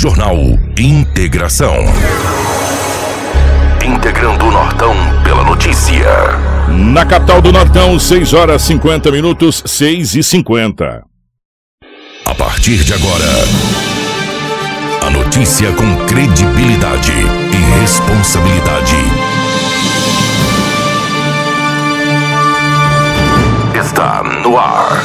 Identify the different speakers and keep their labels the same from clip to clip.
Speaker 1: Jornal Integração. Integrando o Nortão pela notícia.
Speaker 2: Na capital do Nortão, 6 horas 50 minutos, 6 e 50.
Speaker 1: A partir de agora, a notícia com credibilidade e responsabilidade. Está no ar.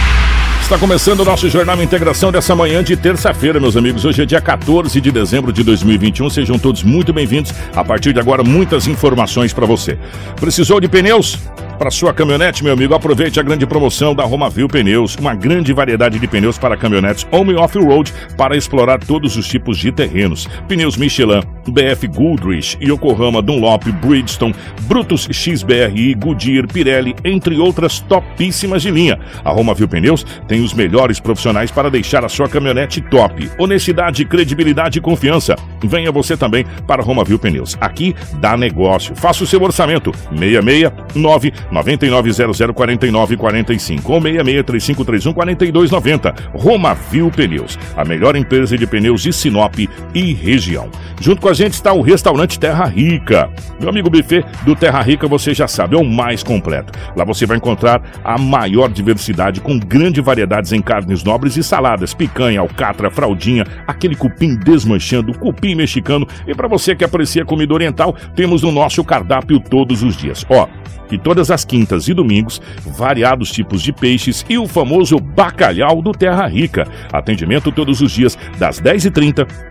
Speaker 2: Está começando o nosso Jornal Integração dessa manhã de terça-feira, meus amigos. Hoje é dia 14 de dezembro de 2021. Sejam todos muito bem-vindos. A partir de agora, muitas informações para você. Precisou de pneus? Para sua caminhonete, meu amigo, aproveite a grande promoção da Romavil Pneus. Uma grande variedade de pneus para caminhonetes home off-road para explorar todos os tipos de terrenos. Pneus Michelin, BF Goodrich, Yokohama, Dunlop, Bridgestone, Brutus XBRI, Goodyear, Pirelli, entre outras topíssimas de linha. A Romavil Pneus tem os melhores profissionais para deixar a sua caminhonete top. Honestidade, credibilidade e confiança. Venha você também para Romavil Pneus. Aqui dá negócio. Faça o seu orçamento. 669 99004945 ou 6635314290. Romavil Pneus, a melhor empresa de pneus de Sinop e região. Junto com a gente está o restaurante Terra Rica. Meu amigo buffet do Terra Rica, você já sabe, é o mais completo. Lá você vai encontrar a maior diversidade com grande variedades em carnes nobres e saladas, picanha, alcatra, fraldinha, aquele cupim desmanchando, cupim mexicano. E para você que aprecia comida oriental, temos no nosso cardápio todos os dias. Ó, e todas as quintas e domingos, variados tipos de peixes e o famoso bacalhau do Terra Rica. Atendimento todos os dias, das 10h30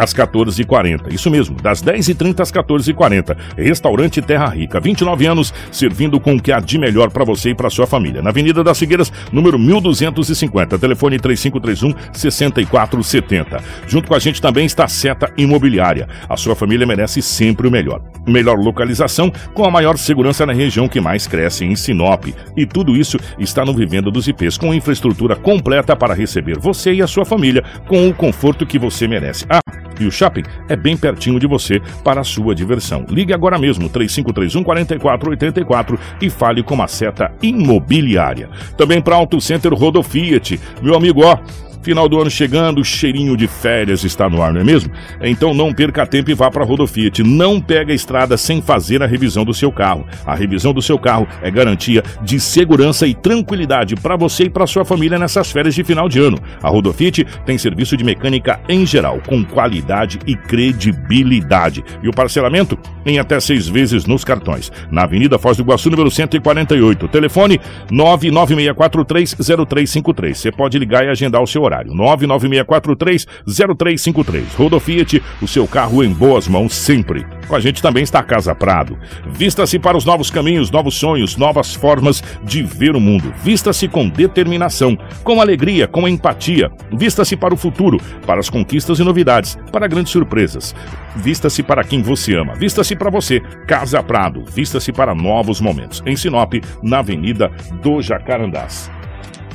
Speaker 2: às 14h40. Isso mesmo, das 10h30 às 14h40. Restaurante Terra Rica, 29 anos, servindo com o que há de melhor para você e para sua família. Na Avenida das Figueiras, número 1250. Telefone 3531 6470. Junto com a gente também está a Seta Imobiliária. A sua família merece sempre o melhor. Melhor localização, com a maior segurança na região que mais cresce em Sinop. E tudo isso está no Vivenda dos IPs, com infraestrutura completa para receber você e a sua família com o conforto que você merece. Ah, e o shopping é bem pertinho de você para a sua diversão. Ligue agora mesmo, 3531 4484 e fale com a seta imobiliária. Também para Auto Center Rodo Fiat. Meu amigo, ó. Final do ano chegando, o cheirinho de férias está no ar, não é mesmo? Então não perca tempo e vá para a Rodofiat. Não pega a estrada sem fazer a revisão do seu carro. A revisão do seu carro é garantia de segurança e tranquilidade para você e para sua família nessas férias de final de ano. A Rodofiat tem serviço de mecânica em geral, com qualidade e credibilidade. E o parcelamento em até seis vezes nos cartões. Na Avenida Foz do Iguaçu, número 148. Telefone 996430353. Você pode ligar e agendar o seu horário. 996430353. Rodofiat, o seu carro em boas mãos sempre. Com a gente também está a Casa Prado. Vista-se para os novos caminhos, novos sonhos, novas formas de ver o mundo. Vista-se com determinação, com alegria, com empatia. Vista-se para o futuro, para as conquistas e novidades, para grandes surpresas. Vista-se para quem você ama. Vista-se para você. Casa Prado. Vista-se para novos momentos. Em Sinop, na Avenida do Jacarandás.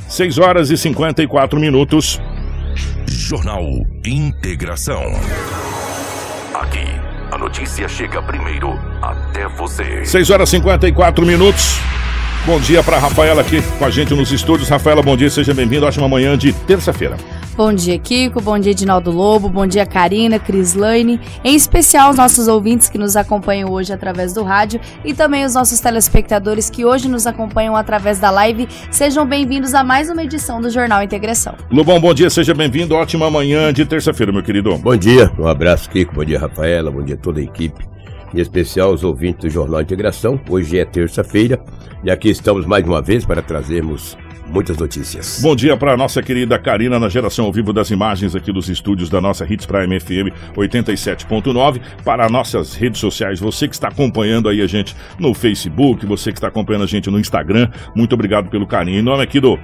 Speaker 2: 6 horas e 54 minutos.
Speaker 1: Jornal Integração. Aqui, a notícia chega primeiro até você.
Speaker 2: 6 horas e 54 minutos. Bom dia para Rafaela aqui com a gente nos estúdios. Rafaela, bom dia, seja bem-vindo. Ótima manhã de terça-feira.
Speaker 3: Bom dia, Kiko. Bom dia, Edinaldo Lobo. Bom dia, Karina, Crislaine. Em especial os nossos ouvintes que nos acompanham hoje através do rádio e também os nossos telespectadores que hoje nos acompanham através da live. Sejam bem-vindos a mais uma edição do Jornal Integração.
Speaker 2: Lobão, bom dia, seja bem-vindo. Ótima manhã de terça-feira, meu querido.
Speaker 4: Bom dia, um abraço, Kiko. Bom dia, Rafaela. Bom dia a toda a equipe. Em especial os ouvintes do Jornal Integração. Hoje é terça-feira e aqui estamos mais uma vez para trazermos muitas notícias.
Speaker 2: Bom dia para nossa querida Karina na geração ao vivo das imagens aqui dos estúdios da nossa Hits Prime FM 87.9 para nossas redes sociais. Você que está acompanhando aí a gente no Facebook, você que está acompanhando a gente no Instagram, muito obrigado pelo carinho. Em nome aqui do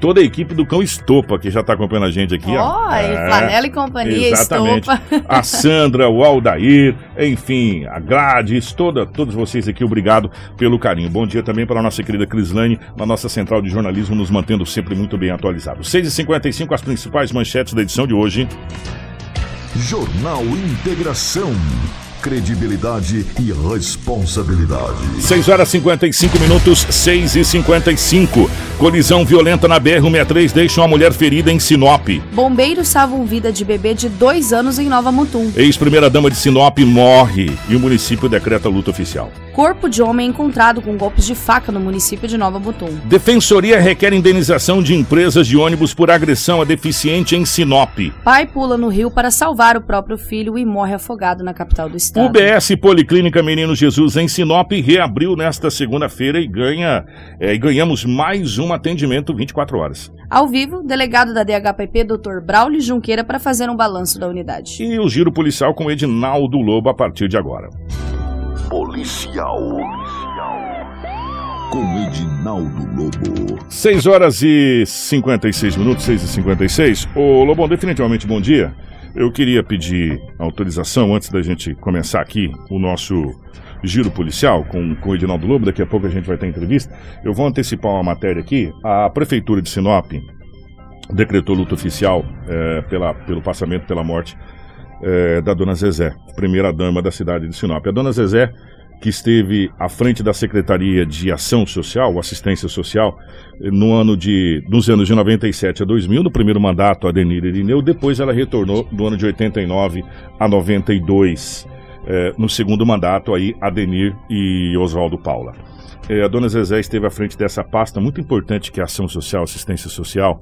Speaker 2: toda a equipe do Cão Estopa que já está acompanhando a gente aqui.
Speaker 3: Ó, oh, é, Flanela e companhia
Speaker 2: exatamente.
Speaker 3: Estopa.
Speaker 2: A Sandra, o Aldair, enfim, a Gladys, toda, todos vocês aqui, obrigado pelo carinho. Bom dia também para a nossa querida Crislane, na nossa central de jornalismo, nos mantendo sempre muito bem atualizados. 6h55, as principais manchetes da edição de hoje.
Speaker 1: Jornal Integração credibilidade e responsabilidade.
Speaker 2: 6 horas 55 minutos, 6 e 55. Colisão violenta na BR-163 deixa uma mulher ferida em Sinop.
Speaker 3: Bombeiros salvam vida de bebê de dois anos em Nova Mutum.
Speaker 2: Ex-primeira-dama de Sinop morre e o município decreta luta oficial.
Speaker 3: Corpo de homem encontrado com golpes de faca no município de Nova Mutum.
Speaker 2: Defensoria requer indenização de empresas de ônibus por agressão a deficiente em Sinop.
Speaker 3: Pai pula no rio para salvar o próprio filho e morre afogado na capital do estado.
Speaker 2: UBS Policlínica Menino Jesus em Sinop reabriu nesta segunda-feira e ganha é, e ganhamos mais um atendimento 24 horas.
Speaker 3: Ao vivo, delegado da DHPP, Dr. Braulio Junqueira, para fazer um balanço da unidade.
Speaker 2: E o giro policial com Edinaldo Lobo a partir de agora.
Speaker 1: Policial. Com Edinaldo Lobo.
Speaker 2: 6 horas e 56 minutos, 6 e 56. Ô Lobão, definitivamente bom dia. Eu queria pedir autorização antes da gente começar aqui o nosso giro policial com, com o Edinaldo Lobo. Daqui a pouco a gente vai ter entrevista. Eu vou antecipar uma matéria aqui. A Prefeitura de Sinop decretou luta oficial é, pela, pelo passamento, pela morte é, da dona Zezé, primeira dama da cidade de Sinop. A dona Zezé, que esteve à frente da Secretaria de Ação Social, Assistência Social, no ano de, nos anos de 97 a 2000, no primeiro mandato, a Denir Irineu, depois ela retornou do ano de 89 a 92, é, no segundo mandato, aí, Adenir e Oswaldo Paula. É, a dona Zezé esteve à frente dessa pasta muito importante que é Ação Social, Assistência Social,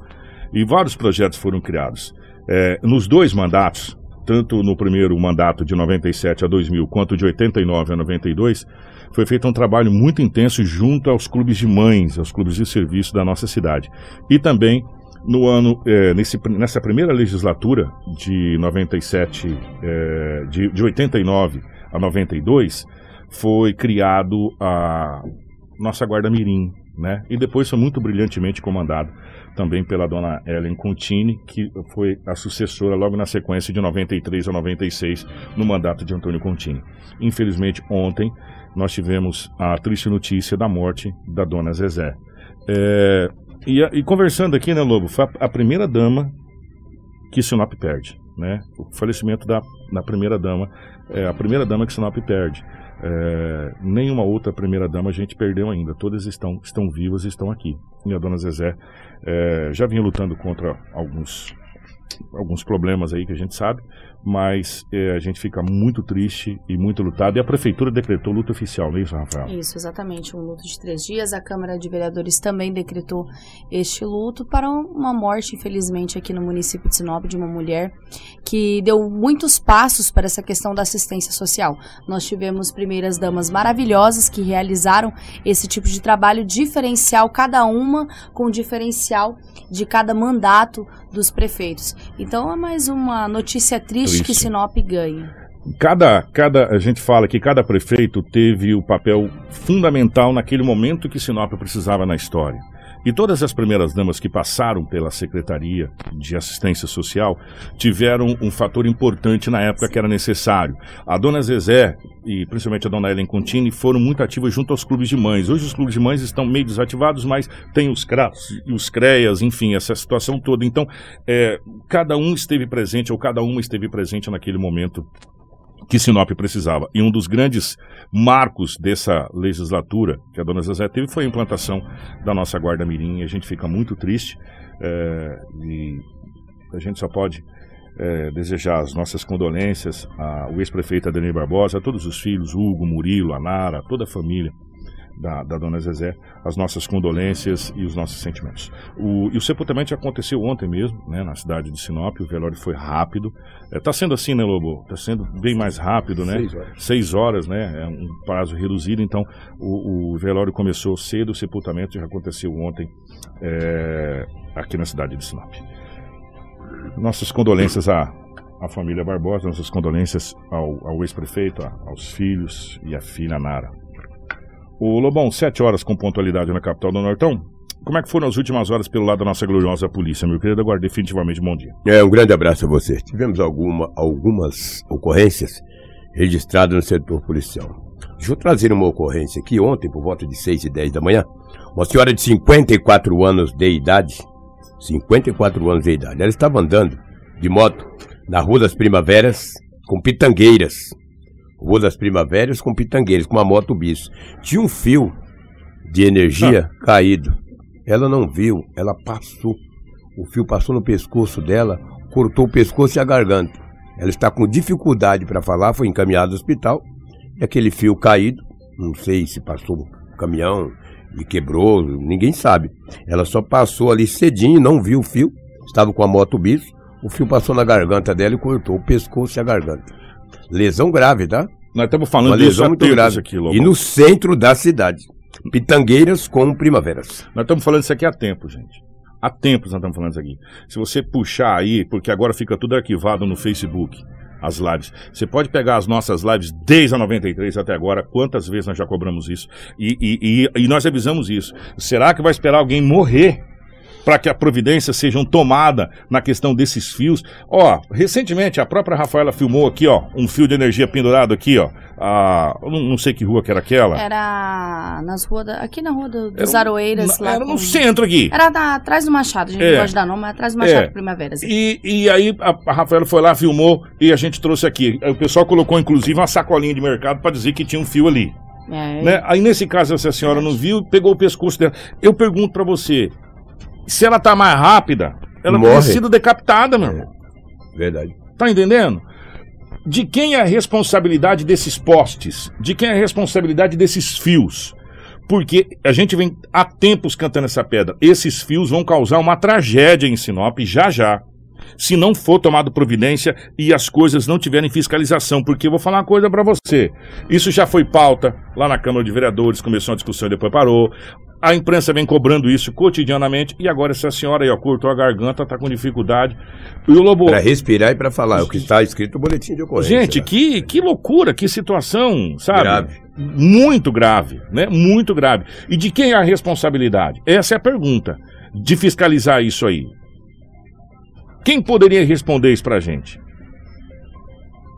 Speaker 2: e vários projetos foram criados. É, nos dois mandatos, tanto no primeiro mandato de 97 a 2000 quanto de 89 a 92, foi feito um trabalho muito intenso junto aos clubes de mães, aos clubes de serviço da nossa cidade. E também no ano, é, nesse, nessa primeira legislatura de 97, é, de, de 89 a 92, foi criado a nossa Guarda Mirim, né? E depois foi muito brilhantemente comandado também pela dona Ellen Contini, que foi a sucessora logo na sequência de 93 a 96 no mandato de Antônio Contini. Infelizmente, ontem nós tivemos a triste notícia da morte da dona Zezé. É, e, e, conversando aqui, né, Lobo, foi a, a primeira dama que Sinop perde, né? O falecimento da, da primeira dama, é a primeira dama que Sinop perde. É, nenhuma outra primeira-dama a gente perdeu ainda. Todas estão, estão vivas e estão aqui. E a dona Zezé é, já vinha lutando contra alguns, alguns problemas aí que a gente sabe, mas é, a gente fica muito triste e muito lutado. E a prefeitura decretou luta oficial, não é isso, Rafael?
Speaker 3: Isso, exatamente, um luto de três dias. A Câmara de Vereadores também decretou este luto para uma morte, infelizmente, aqui no município de Sinop, de uma mulher que deu muitos passos para essa questão da assistência social. Nós tivemos primeiras damas maravilhosas que realizaram esse tipo de trabalho diferencial, cada uma com diferencial de cada mandato dos prefeitos. Então é mais uma notícia triste Que Sinop ganhe.
Speaker 2: Cada, cada, a gente fala que cada prefeito teve o papel fundamental naquele momento que Sinop precisava na história. E todas as primeiras damas que passaram pela Secretaria de Assistência Social tiveram um fator importante na época que era necessário. A dona Zezé e principalmente a dona Ellen Contini foram muito ativas junto aos clubes de mães. Hoje os clubes de mães estão meio desativados, mas tem os CRAS e os CREAS, enfim, essa situação toda. Então, é, cada um esteve presente ou cada uma esteve presente naquele momento que Sinop precisava. E um dos grandes marcos dessa legislatura que a dona Zezé teve foi a implantação da nossa Guarda Mirim. A gente fica muito triste é, e a gente só pode é, desejar as nossas condolências ao ex-prefeito Adenir Barbosa, a todos os filhos, Hugo, Murilo, a Nara, toda a família da, da dona Zezé, as nossas condolências e os nossos sentimentos. O, e o sepultamento aconteceu ontem mesmo, né, na cidade de Sinop, o velório foi rápido. Está sendo assim, né, Lobo? Está sendo bem mais rápido, né?
Speaker 4: Seis horas.
Speaker 2: Seis horas, né? É um prazo reduzido, então o, o velório começou cedo, o sepultamento já aconteceu ontem é, aqui na cidade de Sinop. Nossas condolências à, à família Barbosa, nossas condolências ao, ao ex-prefeito, aos filhos e à filha Nara. O Lobão, sete horas com pontualidade na capital do Nortão. Como é que foram as últimas horas pelo lado da nossa gloriosa polícia, meu querido? Agora, definitivamente, bom dia.
Speaker 4: É, um grande abraço a você. Tivemos alguma, algumas ocorrências registradas no setor policial. Deixa eu trazer uma ocorrência aqui ontem, por volta de 6 e 10 da manhã. Uma senhora de 54 anos de idade, 54 anos de idade, ela estava andando de moto na Rua das Primaveras com pitangueiras. Rua das Primaveras com pitangueiras, com uma moto bis. Tinha um fio de energia caído. Ela não viu, ela passou. O fio passou no pescoço dela, cortou o pescoço e a garganta. Ela está com dificuldade para falar, foi encaminhada ao hospital. E aquele fio caído, não sei se passou um caminhão e quebrou, ninguém sabe. Ela só passou ali cedinho, não viu o fio, estava com a moto bis, o fio passou na garganta dela e cortou o pescoço e a garganta. Lesão grave, tá?
Speaker 2: Nós estamos falando
Speaker 4: Uma
Speaker 2: disso
Speaker 4: lesão muito grave.
Speaker 2: aqui.
Speaker 4: E no centro da cidade. Pitangueiras com primaveras.
Speaker 2: Nós estamos falando isso aqui há tempo, gente. Há tempos nós estamos falando isso aqui. Se você puxar aí, porque agora fica tudo arquivado no Facebook, as lives. Você pode pegar as nossas lives desde a 93 até agora, quantas vezes nós já cobramos isso. E, e, e, e nós avisamos isso. Será que vai esperar alguém morrer para que a providência seja tomada na questão desses fios? Ó, recentemente a própria Rafaela filmou aqui, ó, um fio de energia pendurado aqui, ó. Eu não, sei que rua que era aquela.
Speaker 3: Era nas ruas da, aqui na rua do, dos
Speaker 2: Era
Speaker 3: Aroeiras.
Speaker 2: na-
Speaker 3: lá
Speaker 2: Era
Speaker 3: com-
Speaker 2: no centro aqui.
Speaker 3: Era atrás do Machado, a gente
Speaker 2: É.
Speaker 3: não gosta de dar nome, mas atrás do Machado
Speaker 2: É.
Speaker 3: de Primavera. assim.
Speaker 2: E, e aí a, a Rafaela foi lá, filmou e a gente trouxe aqui. Aí o pessoal colocou inclusive uma sacolinha de mercado para dizer que tinha um fio ali.
Speaker 3: É,
Speaker 2: Né? Aí nesse caso, se a senhora não viu, pegou o pescoço dela. Eu pergunto para você: se ela tá mais rápida, ela
Speaker 4: Morre.
Speaker 2: teria sido decapitada, meu irmão.
Speaker 4: Verdade.
Speaker 2: Tá entendendo? De quem é a responsabilidade desses postes? De quem é a responsabilidade desses fios? Porque a gente vem há tempos cantando essa pedra. Esses fios vão causar uma tragédia em Sinop já já. Se não for tomado providência e as coisas não tiverem fiscalização. Porque eu vou falar uma coisa para você. Isso já foi pauta lá na Câmara de Vereadores, começou a discussão e depois parou. A imprensa vem cobrando isso cotidianamente e agora essa senhora aí, ó, cortou a garganta, tá com dificuldade. E o Lobo,
Speaker 4: Para respirar e para falar, é o que está escrito no boletim de ocorrência.
Speaker 2: Gente, que, que loucura, que situação, sabe?
Speaker 4: Grave.
Speaker 2: Muito grave, né? Muito grave. E de quem é a responsabilidade? Essa é a pergunta. De fiscalizar isso aí. Quem poderia responder isso pra gente?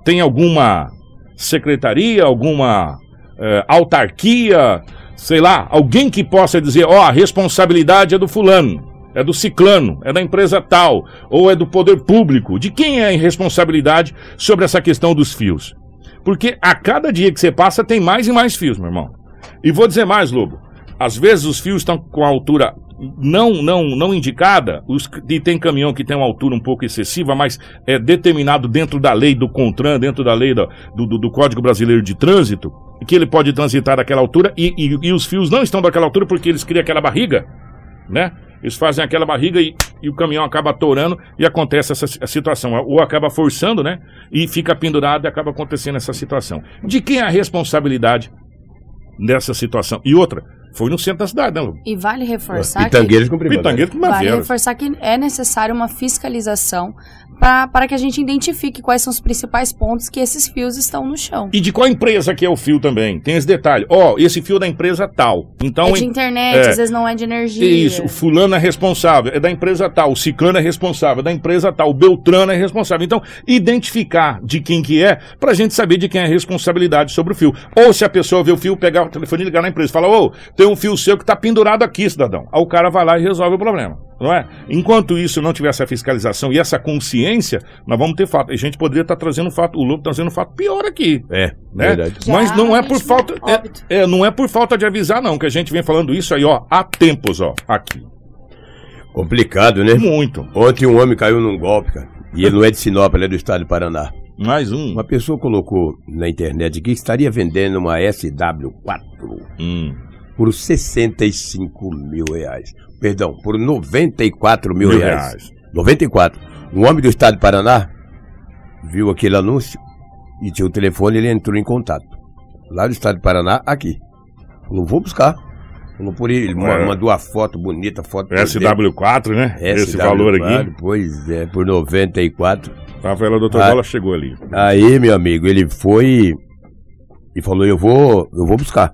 Speaker 2: Tem alguma secretaria, alguma eh, autarquia, sei lá, alguém que possa dizer, ó, a responsabilidade é do fulano, é do ciclano, é da empresa tal, ou é do poder público. De quem é a responsabilidade sobre essa questão dos fios? Porque a cada dia que você passa tem mais e mais fios, meu irmão. E vou dizer mais, Lobo. Às vezes os fios estão com a altura não não não indicada, os, e tem caminhão que tem uma altura um pouco excessiva, mas é determinado dentro da lei do CONTRAN, dentro da lei do, do, do Código Brasileiro de Trânsito, que ele pode transitar daquela altura e, e, e os fios não estão daquela altura porque eles criam aquela barriga, né? Eles fazem aquela barriga e, e o caminhão acaba atorando e acontece essa situação. Ou acaba forçando, né? E fica pendurado e acaba acontecendo essa situação. De quem é a responsabilidade nessa situação? E outra, foi no centro da cidade, né, Lu?
Speaker 3: E vale reforçar que,
Speaker 4: Pitangueiras com primaveras.
Speaker 2: Pitangueiro com
Speaker 3: vale reforçar que é necessário uma fiscalização para que a gente identifique quais são os principais pontos que esses fios estão no chão.
Speaker 2: E de qual empresa que é o fio também? Tem esse detalhe. Ó, esse fio é da empresa tal. Então,
Speaker 3: é de internet,
Speaker 2: é.
Speaker 3: às vezes não é de energia.
Speaker 2: Isso, o fulano é responsável, é da empresa tal, o ciclano é responsável, é da empresa tal, o beltrano é responsável. Então, identificar de quem que é, pra gente saber de quem é a responsabilidade sobre o fio. Ou se a pessoa vê o fio, pegar o telefone e ligar na empresa, fala, ô, tem um fio seu que tá pendurado aqui, cidadão. Aí o cara vai lá e resolve o problema, não é? Enquanto isso não tiver essa fiscalização e essa consciência, nós vamos ter fato. A gente poderia estar trazendo um fato, o Lobo tá trazendo um fato pior aqui
Speaker 4: É,
Speaker 2: né?
Speaker 4: verdade.
Speaker 2: Mas não é por
Speaker 3: vítima,
Speaker 2: falta, é, é, não é por falta de avisar não, que a gente vem falando isso aí, ó, há tempos, ó, aqui.
Speaker 4: Complicado, né?
Speaker 2: Muito.
Speaker 4: Ontem um homem caiu num golpe, cara. E ele não é de Sinop, ele é do estado de Paraná.
Speaker 2: Mais um.
Speaker 4: Uma pessoa colocou na internet que estaria vendendo uma SW4.
Speaker 2: Hum.
Speaker 4: Por 65 mil reais. Perdão, por 94 mil,
Speaker 2: Mil
Speaker 4: reais.
Speaker 2: reais.
Speaker 4: 94. Um homem do estado de Paraná viu aquele anúncio e tinha o telefone, ele entrou em contato. Lá do estado de Paraná, aqui. Falou, vou buscar. Falou por ele,
Speaker 2: É.
Speaker 4: mandou a foto bonita, a foto
Speaker 2: SW4, né? Esse
Speaker 4: SW4,
Speaker 2: valor aqui.
Speaker 4: Pois é, por 94.
Speaker 2: Rafaela Doutor
Speaker 4: Ah.
Speaker 2: Bola chegou ali.
Speaker 4: Aí, meu amigo, ele foi e falou, eu vou, eu vou buscar.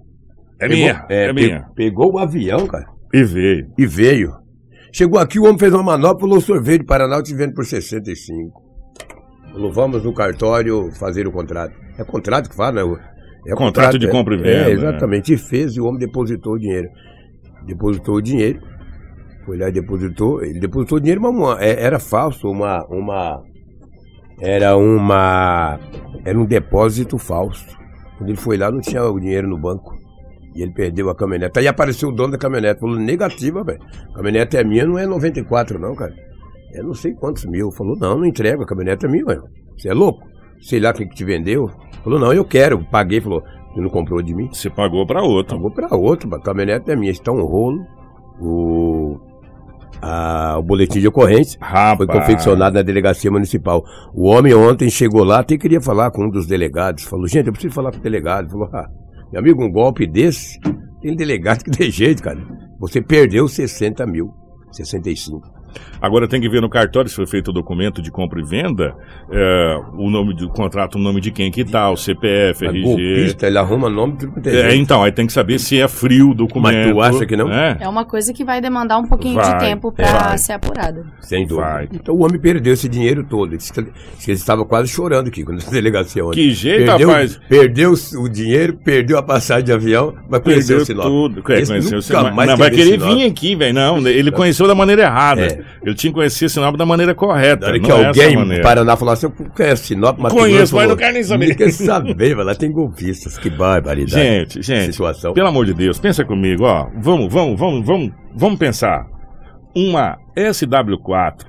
Speaker 2: É
Speaker 4: Pegou-
Speaker 2: minha, é,
Speaker 4: pe-
Speaker 2: minha.
Speaker 4: Pegou o avião, cara,
Speaker 2: E veio.
Speaker 4: e veio. Chegou aqui, o homem fez uma manobra, falou, sorvete de Paraná, eu te vendo por 65. Falou, vamos no cartório fazer o contrato. É contrato que fala, né? É
Speaker 2: Contrato de
Speaker 4: é-
Speaker 2: compra e venda,
Speaker 4: É,
Speaker 2: né?
Speaker 4: exatamente. E fez, e o homem depositou o dinheiro. Depositou o dinheiro. Foi lá e depositou. Ele depositou o dinheiro, mas uma- é- era falso, uma. uma era uma. Era um depósito falso. Quando ele foi lá, não tinha o dinheiro no banco. E ele perdeu a caminhonete. Aí apareceu o dono da caminhonete. Falou, negativa, velho. A caminhonete é minha, não é 94, não, cara. É não sei quantos mil. Falou, não, não entrega, a caminhonete é minha, velho. Você é louco? Sei lá quem que te vendeu. Falou, não, eu quero. Paguei. Falou, você não comprou de mim?
Speaker 2: Você pagou pra outro.
Speaker 4: Pagou pra outro, a caminhonete é minha. Está um rolo. O, a- o boletim de ocorrência
Speaker 2: Rapaz.
Speaker 4: foi confeccionado na delegacia municipal. O homem ontem chegou lá, até queria falar com um dos delegados. Falou, gente, eu preciso falar com o delegado. Falou, ah, meu amigo, um golpe desse, tem delegado que tem jeito, cara. Você perdeu 60 mil, 65.
Speaker 2: Agora tem que ver no cartório se foi feito o documento de compra e venda, é, o nome do contrato, o nome de quem que tá, o CPF,
Speaker 4: Mas
Speaker 2: RG.
Speaker 4: golpista, ele arruma nome de tudo que tem
Speaker 2: É, então, aí tem que saber se é frio o documento.
Speaker 4: Mas tu acha que não?
Speaker 2: É.
Speaker 3: É uma coisa que vai demandar um pouquinho
Speaker 2: Vai,
Speaker 3: de tempo pra
Speaker 2: vai.
Speaker 3: ser apurada.
Speaker 4: Sem dúvida.
Speaker 2: Vai.
Speaker 4: Então o homem perdeu esse dinheiro todo. Ele disse que ele disse que ele estava quase chorando aqui quando a delegacia ontem.
Speaker 2: Que jeito,
Speaker 4: perdeu,
Speaker 2: rapaz.
Speaker 4: Perdeu o dinheiro, perdeu a passagem de avião, mas conheceu
Speaker 2: Perdeu
Speaker 4: o Sinop.
Speaker 2: tudo. É,
Speaker 4: Esse
Speaker 2: conheceu o
Speaker 4: nunca
Speaker 2: Sinop.
Speaker 4: mais
Speaker 2: Não, vai querer vir aqui, velho. Não, ele conheceu da maneira errada. Ele tinha que conhecer Sinop da maneira correta. Não
Speaker 4: que
Speaker 2: é
Speaker 4: alguém no Paraná falar assim, eu conheço Sinop, Mato
Speaker 2: Conheço, mas não
Speaker 4: falou,
Speaker 2: quero nem saber.
Speaker 4: Nem quer saber, mas lá tem golpistas. Que barbaridade.
Speaker 2: Gente, gente,
Speaker 4: Situação.
Speaker 2: pelo amor de Deus, pensa comigo, ó. Vamos, vamos, vamos, vamos, vamos pensar. Uma SW4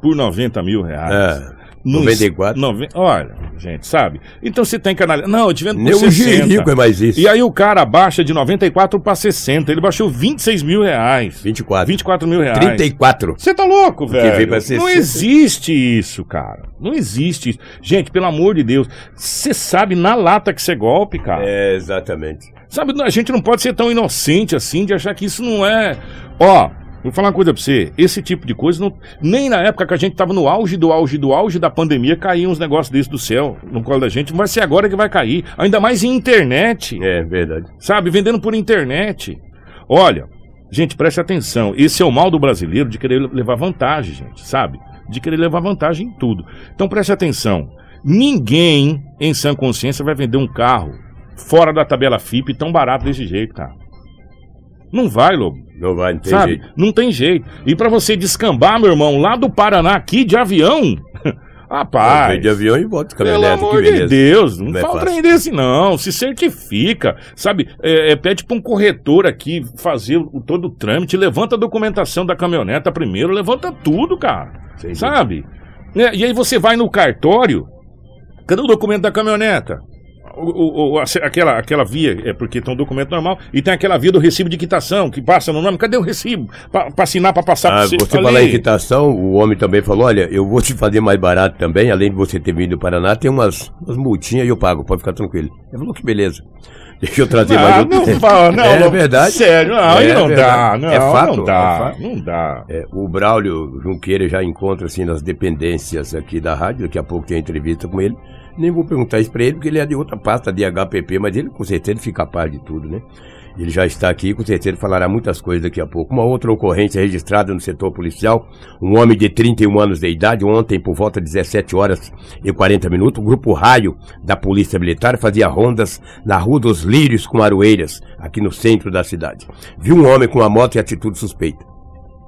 Speaker 2: por 90 mil reais.
Speaker 4: É,
Speaker 2: Não
Speaker 4: 94.
Speaker 2: Noven... Olha, gente, sabe? Então você tem que analisar. Não, eu te vendo por
Speaker 4: o
Speaker 2: 60.
Speaker 4: Jerico é mais isso.
Speaker 2: E aí o cara baixa de 94 para 60. Ele baixou 26 mil reais.
Speaker 4: 24.
Speaker 2: 24 mil reais.
Speaker 4: 34.
Speaker 2: Você tá louco, velho?
Speaker 4: veio pra 60.
Speaker 2: Não existe isso, cara. Não existe isso. Gente, pelo amor de Deus, você sabe na lata que você é golpe, cara.
Speaker 4: É, exatamente.
Speaker 2: Sabe, a gente não pode ser tão inocente assim de achar que isso não é. Ó, vou falar uma coisa pra você. Esse tipo de coisa, não... nem na época que a gente tava no auge do auge do auge da pandemia, caíam uns negócios desses do céu no colo da gente. Vai ser agora que vai cair. Ainda mais em internet.
Speaker 4: É, verdade.
Speaker 2: Sabe? Vendendo por internet. Olha, gente, preste atenção. Esse é o mal do brasileiro de querer levar vantagem, gente, sabe? De querer levar vantagem em tudo. Então preste atenção. Ninguém em sã consciência vai vender um carro fora da tabela FIP tão barato desse jeito, cara. Não vai, Lobo.
Speaker 4: Não vai, não tem
Speaker 2: sabe?
Speaker 4: jeito.
Speaker 2: Não tem jeito. E pra você descambar, meu irmão, lá do Paraná aqui de avião. Rapaz.
Speaker 4: Vem de avião e
Speaker 2: Pelo
Speaker 4: caminhonete, que
Speaker 2: amor de. Deus, não,
Speaker 4: Não é
Speaker 2: fala
Speaker 4: fácil.
Speaker 2: trem desse não, se certifica, sabe? É, é, pede pra um corretor aqui fazer o, todo o trâmite, levanta a documentação da caminhoneta primeiro, levanta tudo, cara, sabe? É, e aí você vai no cartório, cadê o documento da caminhoneta? O- o- o- aquela, aquela via, é porque tem um documento normal, e tem aquela via do recibo de quitação, que passa no nome, cadê o recibo? Pra assinar, pra passar
Speaker 4: Ah,
Speaker 2: você? Ali.
Speaker 4: falar em quitação, o homem também falou, olha, eu vou te fazer mais barato também, além de você ter vindo do Paraná, tem umas, umas multinhas e eu pago, pode ficar tranquilo. Ele falou que beleza. Deixa eu trazer mais
Speaker 2: Ah,
Speaker 4: outro.
Speaker 2: não fala, não.
Speaker 4: É verdade.
Speaker 2: Sério, não, aí
Speaker 4: É
Speaker 2: não dá. Não,
Speaker 4: É fato,
Speaker 2: não
Speaker 4: é
Speaker 2: dá.
Speaker 4: fato.
Speaker 2: Não dá.
Speaker 4: É, o Braulio Junqueira já encontra assim nas dependências aqui da rádio, daqui a pouco tem entrevista com ele. Nem vou perguntar isso pra ele, porque ele é de outra pasta de HPP, mas ele com certeza fica a par de tudo, né? Ele já está aqui, com certeza falará muitas coisas daqui a pouco. Uma outra ocorrência registrada no setor policial, um homem de 31 anos de idade, ontem por volta de 17 horas e 40 minutos, o grupo Raio da Polícia Militar fazia rondas na Rua dos Lírios com Aroeiras, aqui no centro da cidade. Viu um homem com uma moto e atitude suspeita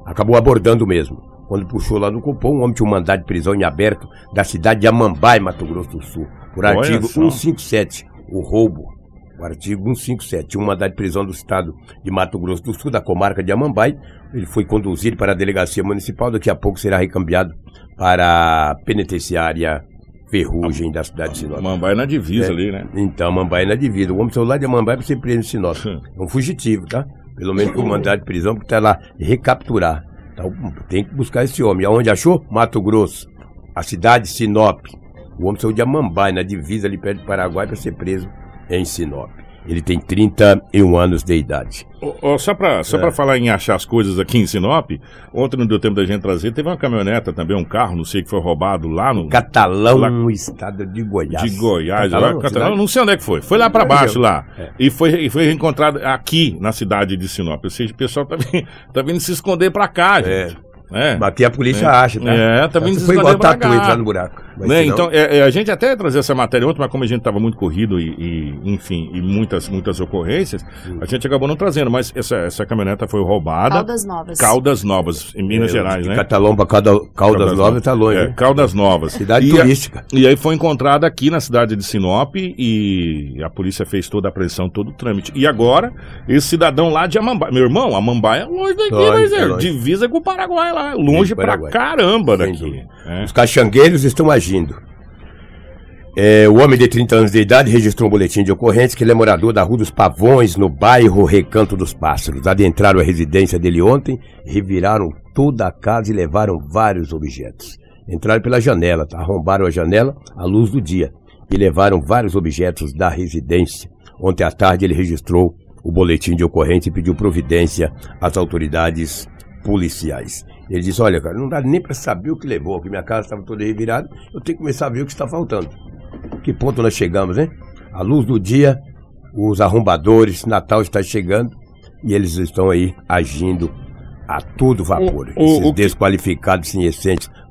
Speaker 4: acabou abordando mesmo. Quando puxou lá no cupom, o homem tinha um mandado de prisão em aberto da cidade de Amambai, Mato Grosso do Sul, por
Speaker 2: Olha
Speaker 4: artigo
Speaker 2: só.
Speaker 4: 157, o roubo. O artigo 157, tinha um mandado de prisão do estado de Mato Grosso do Sul, da comarca de Amambai. Ele foi conduzido para a delegacia municipal, daqui a pouco será recambiado para a penitenciária ferrugem da cidade de Sinop.
Speaker 2: Mambai na divisa
Speaker 4: É.
Speaker 2: ali, né?
Speaker 4: Então, Mambai na divisa. O homem saiu lá de Mambai para ser preso em Sinop.
Speaker 2: Hum.
Speaker 4: É um fugitivo, tá? Pelo menos com mandado de prisão, porque tá lá recapturar. Então, tem que buscar esse homem. Aonde achou? Mato Grosso. A cidade de Sinop. O homem saiu de Amambai, na divisa ali perto do Paraguai, para ser preso em Sinop. Ele tem 31 anos de idade.
Speaker 2: Ó, ó, só pra, só
Speaker 4: É.
Speaker 2: pra falar em achar as coisas aqui em Sinop, ontem não deu tempo da gente trazer, teve uma caminhoneta também, um carro, não sei, que foi roubado lá no...
Speaker 4: Catalão,
Speaker 2: Lá-
Speaker 4: estado de Goiás.
Speaker 2: De Goiás,
Speaker 4: Catalão,
Speaker 2: lá, Catalão, não sei onde é que foi. Foi lá pra baixo lá.
Speaker 4: É.
Speaker 2: E foi, e foi encontrado aqui na cidade de Sinop. Ou seja, o pessoal tá vindo, tá vindo se esconder pra cá,
Speaker 4: É.
Speaker 2: gente. É.
Speaker 4: Mas aqui a polícia
Speaker 2: É.
Speaker 4: acha, tá?
Speaker 2: É, também
Speaker 4: Foi igual
Speaker 2: esconder pra cá.
Speaker 4: entrar no buraco. Mas
Speaker 2: Né, Então, é, é, a gente até ia trazer essa matéria ontem, mas como a gente estava muito corrido e, e, enfim, e muitas, muitas ocorrências, a gente acabou não trazendo. Mas essa, essa caminhoneta foi roubada.
Speaker 3: Caldas Novas.
Speaker 2: Caldas Novas, em Minas
Speaker 4: É,
Speaker 2: Gerais, né?
Speaker 4: Catalão pra Calda- Caldas, Novas tá longe,
Speaker 2: É,
Speaker 4: né?
Speaker 2: Caldas Novas.
Speaker 4: Cidade
Speaker 2: E a-
Speaker 4: turística.
Speaker 2: e aí foi encontrada aqui na cidade de Sinop e a polícia fez toda a pressão, todo o trâmite. E agora, esse cidadão lá de Amambai. Meu irmão, Amambai é longe daqui,
Speaker 4: Longe,
Speaker 2: mas
Speaker 4: é
Speaker 2: é
Speaker 4: longe.
Speaker 2: divisa com o Paraguai lá. Longe pra
Speaker 4: Paraguai.
Speaker 2: caramba daqui.
Speaker 4: dúvida.
Speaker 2: É.
Speaker 4: Os caxangueiros estão agindo. É, o homem de 30 anos de idade registrou um boletim de ocorrência que ele é morador da Rua dos Pavões, no bairro Recanto dos Pássaros. Adentraram a residência dele ontem, reviraram toda a casa e levaram vários objetos. Entraram pela janela, arrombaram a janela à luz do dia e levaram vários objetos da residência. Ontem à tarde ele registrou o boletim de ocorrência e pediu providência às autoridades policiais. Ele disse, olha, cara, não dá nem para saber o que levou, que minha casa estava toda revirada, eu tenho que começar a ver o que está faltando. Que ponto nós chegamos, hein? À luz do dia, os arrombadores, Natal está chegando e eles estão aí agindo a todo vapor.
Speaker 2: O- o-
Speaker 4: Esses
Speaker 2: o que-
Speaker 4: desqualificados,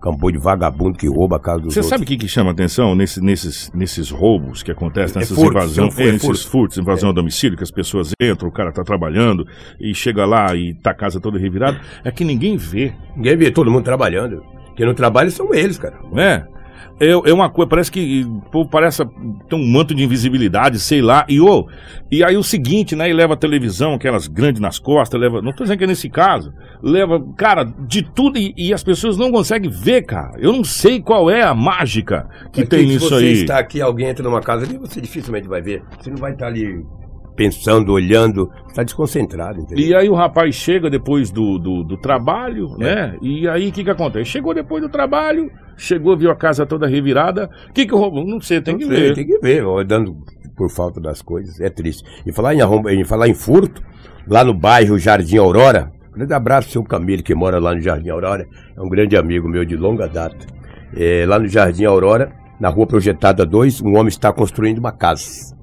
Speaker 4: campo de vagabundo que rouba a casa dos
Speaker 2: Você
Speaker 4: outros.
Speaker 2: sabe o que, que chama atenção nesse- nesses, nesses roubos que acontecem,
Speaker 4: É
Speaker 2: nessas
Speaker 4: furto,
Speaker 2: invasões, é, nesses
Speaker 4: furto.
Speaker 2: furtos, invasão a domicílio, que as pessoas entram, o cara tá trabalhando e chega lá e tá a casa toda revirada, é que ninguém vê,
Speaker 4: Ninguém vê todo mundo trabalhando. Quem não trabalha são eles, cara.
Speaker 2: né? É, é uma coisa, parece que pô, parece tem um manto de invisibilidade, sei lá. E, ô, e aí o seguinte, né? E leva a televisão, aquelas grandes nas costas, leva. Não tô dizendo que é nesse caso. Leva, cara, de tudo e, e as pessoas não conseguem ver, cara. Eu não sei qual é a mágica que tem
Speaker 4: se
Speaker 2: nisso
Speaker 4: você
Speaker 2: aí.
Speaker 4: está aqui, alguém entra numa casa ali, você dificilmente vai ver. Você não vai estar ali pensando, olhando, está desconcentrado, entendeu?
Speaker 2: E aí o rapaz chega depois do, do, do trabalho, né? E aí o que que acontece? Chegou depois do trabalho, chegou, viu a casa toda revirada. O que que roubou? Não sei, tem
Speaker 4: Não
Speaker 2: que
Speaker 4: sei,
Speaker 2: ver.
Speaker 4: Tem que ver, ó, dando por falta das coisas, é triste. E falar em, arromba, em falar em furto, lá no bairro Jardim Aurora, um grande abraço ao seu Camilo, que mora lá no Jardim Aurora, é um grande amigo meu de longa data. É, lá no Jardim Aurora, na rua Projetada 2, um homem está construindo uma casa.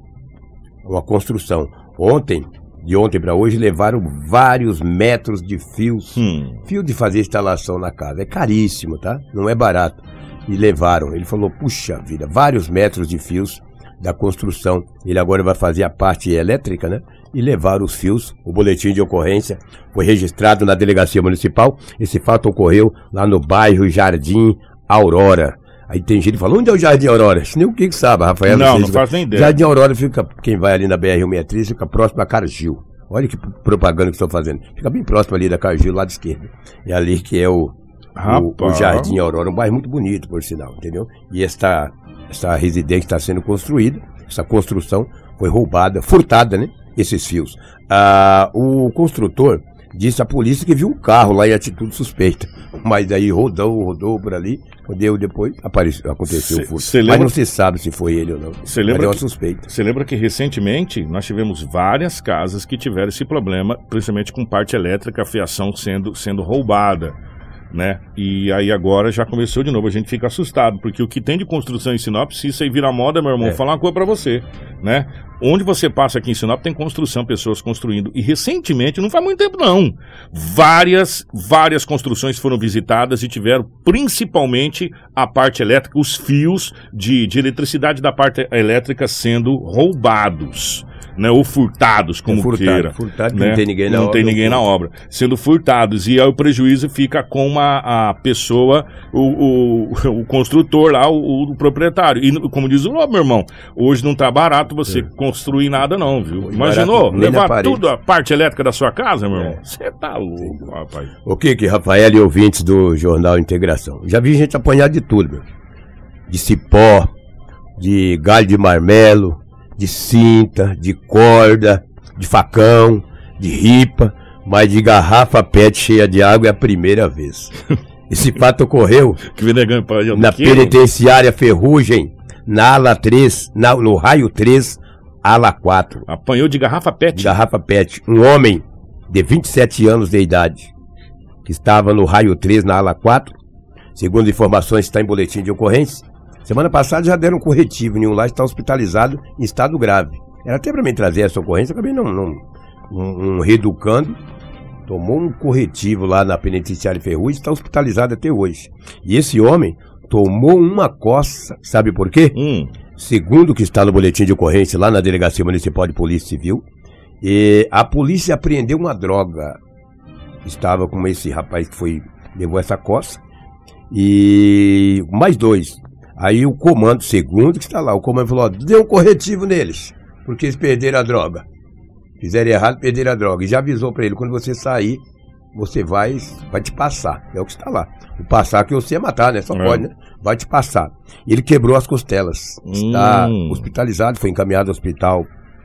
Speaker 4: Uma construção. Ontem, de ontem para hoje, levaram vários metros de fios
Speaker 2: Hum.
Speaker 4: Fio de fazer instalação na casa. É caríssimo, tá? Não é barato. E levaram. Ele falou, puxa vida, vários metros de fios da construção. Ele agora vai fazer a parte elétrica, né? E levaram os fios. O boletim de ocorrência foi registrado na delegacia municipal. Esse fato ocorreu lá no bairro Jardim Aurora. Aí tem gente que fala, onde é o Jardim Aurora? Nem o que que sabe, Rafael.
Speaker 2: Não, não
Speaker 4: se-
Speaker 2: faço nem ideia.
Speaker 4: Jardim Aurora fica, quem vai ali na BR-163, fica próximo a Cargil. Olha que propaganda que estou fazendo. Fica bem próximo ali da Cargil, lado esquerdo. É ali que é o, o, o. Jardim Aurora, um bairro muito bonito, por sinal, entendeu? E esta, esta residência está sendo construída, essa construção foi roubada, furtada, né? Esses fios. Ah, o construtor disse à polícia que viu um carro lá em atitude suspeita. Mas aí rodou, rodou por ali, deu depois, apareceu, aconteceu
Speaker 2: Cê-
Speaker 4: o furto.
Speaker 2: cê
Speaker 4: Mas
Speaker 2: lembra-
Speaker 4: não se sabe se foi ele ou não.
Speaker 2: Cê
Speaker 4: Mas
Speaker 2: lembra
Speaker 4: é suspeita.
Speaker 2: Você lembra que recentemente nós tivemos várias casas que tiveram esse problema, principalmente com parte elétrica, a fiação sendo, sendo roubada, né? E aí agora já começou de novo, a gente fica assustado, porque o que tem de construção em Sinop, se isso aí virar moda, meu irmão,
Speaker 4: É.
Speaker 2: vou falar uma coisa pra você, né? Onde você passa aqui em Sinop tem construção, pessoas construindo. E recentemente, não faz muito tempo não, várias, várias construções foram visitadas e tiveram principalmente a parte elétrica, os fios de, de eletricidade da parte elétrica sendo roubados, né? Ou furtados, como
Speaker 4: É furtado,
Speaker 2: queira.
Speaker 4: furtado,
Speaker 2: né?
Speaker 4: não tem ninguém na
Speaker 2: Não
Speaker 4: obra,
Speaker 2: tem
Speaker 4: não
Speaker 2: ninguém na obra. Sendo furtados. E aí o prejuízo fica com a, a pessoa, o, o, o construtor lá, o, o proprietário. E como diz o Lobo, meu irmão, hoje não tá barato você construir nada não, viu? Imaginou?
Speaker 4: barato
Speaker 2: Levar tudo a parte elétrica da sua casa, meu
Speaker 4: É.
Speaker 2: irmão? Você tá louco, rapaz.
Speaker 4: O que que, Rafael e ouvintes do Jornal Integração? Já vi gente apanhar de tudo, meu. de cipó, de galho de marmelo, de cinta, de corda, de facão, de ripa, mas de garrafa PET cheia de água é a primeira vez. Esse fato ocorreu na penitenciária Ferrugem, na ala 3, na- no raio 3, ala 4,
Speaker 2: Apanhou de garrafa
Speaker 4: de
Speaker 2: pet.
Speaker 4: garrafa PET. Um homem de 27 anos de idade, que estava no raio 3, na ala 4, segundo informações está em boletim de ocorrência. Semana passada já deram um corretivo, nenhum lá está hospitalizado em estado grave. Era até para mim trazer essa ocorrência, acabei não, não um, um reeducando, tomou um corretivo lá na penitenciária Ferrugem, está hospitalizado até hoje. E esse homem tomou uma coça, sabe por quê?
Speaker 2: Hum,
Speaker 4: Segundo o que está no boletim de ocorrência lá na Delegacia Municipal de Polícia Civil, a polícia apreendeu uma droga. Estava com esse rapaz que foi levou essa coça e mais dois. Aí o comando segundo que está lá, o comando falou: ó, dê um corretivo neles, porque eles perderam a droga. Fizeram errado, perderam a droga. E já avisou para ele: quando você sair, você vai, vai te passar. É o que está lá. O passar que você ia matar, né? Só
Speaker 2: É.
Speaker 4: pode, né? Vai te passar. Ele quebrou as costelas. Está
Speaker 2: Hum.
Speaker 4: hospitalizado, foi encaminhado ao Hospital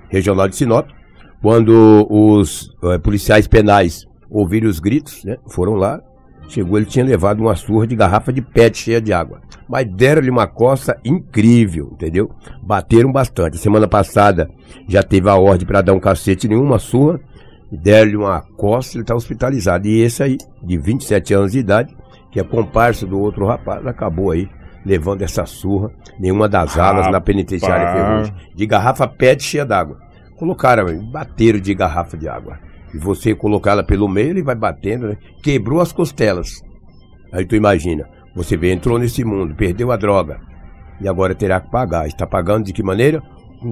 Speaker 4: Regional de Sinop. Quando os eh, policiais penais ouviram os gritos, né? Foram lá. Chegou, ele tinha levado uma surra de garrafa de PET cheia de água. Mas deram-lhe uma coça incrível, entendeu? Bateram bastante. Semana passada já teve a ordem para dar um cacete nenhuma surra. Deram-lhe uma coça, ele está hospitalizado. E esse aí, de 27 anos de idade, que é comparsa do outro rapaz, acabou aí levando essa surra, nenhuma das alas na penitenciária. Ferrugem. De garrafa PET cheia d'água. Colocaram, bateram de garrafa de água. E você colocar ela pelo meio, ele vai batendo, né? Quebrou as costelas. Aí tu imagina, você vê, entrou nesse mundo, perdeu a droga. E agora terá que pagar. Está pagando de que maneira?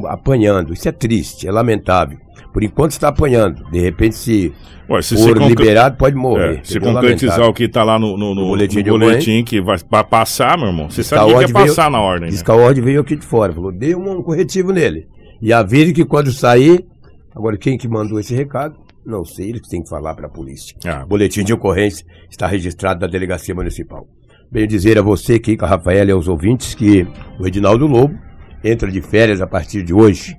Speaker 4: Apanhando. Isso é triste, é lamentável. Por enquanto está apanhando. De repente, se
Speaker 2: Ué, se
Speaker 4: for liberado, pode morrer.
Speaker 2: É, se concretizar
Speaker 4: lamentável.
Speaker 2: o que tá lá no, no, no-
Speaker 4: No boletim
Speaker 2: no boletim que vai passar, meu irmão. Você sabe o que é
Speaker 4: ordem veio-
Speaker 2: passar na ordem,
Speaker 4: Diz
Speaker 2: né?
Speaker 4: que a ordem veio aqui de fora. Falou, dê um, um corretivo nele. E avise que quando sair. Agora, quem que mandou esse recado? Não sei, eles têm que falar para a polícia.
Speaker 2: Ah,
Speaker 4: Boletim de ocorrência está registrado na Delegacia Municipal. Bem dizer a você, Kika, Rafael e aos ouvintes que o Edinaldo Lobo entra de férias a partir de hoje.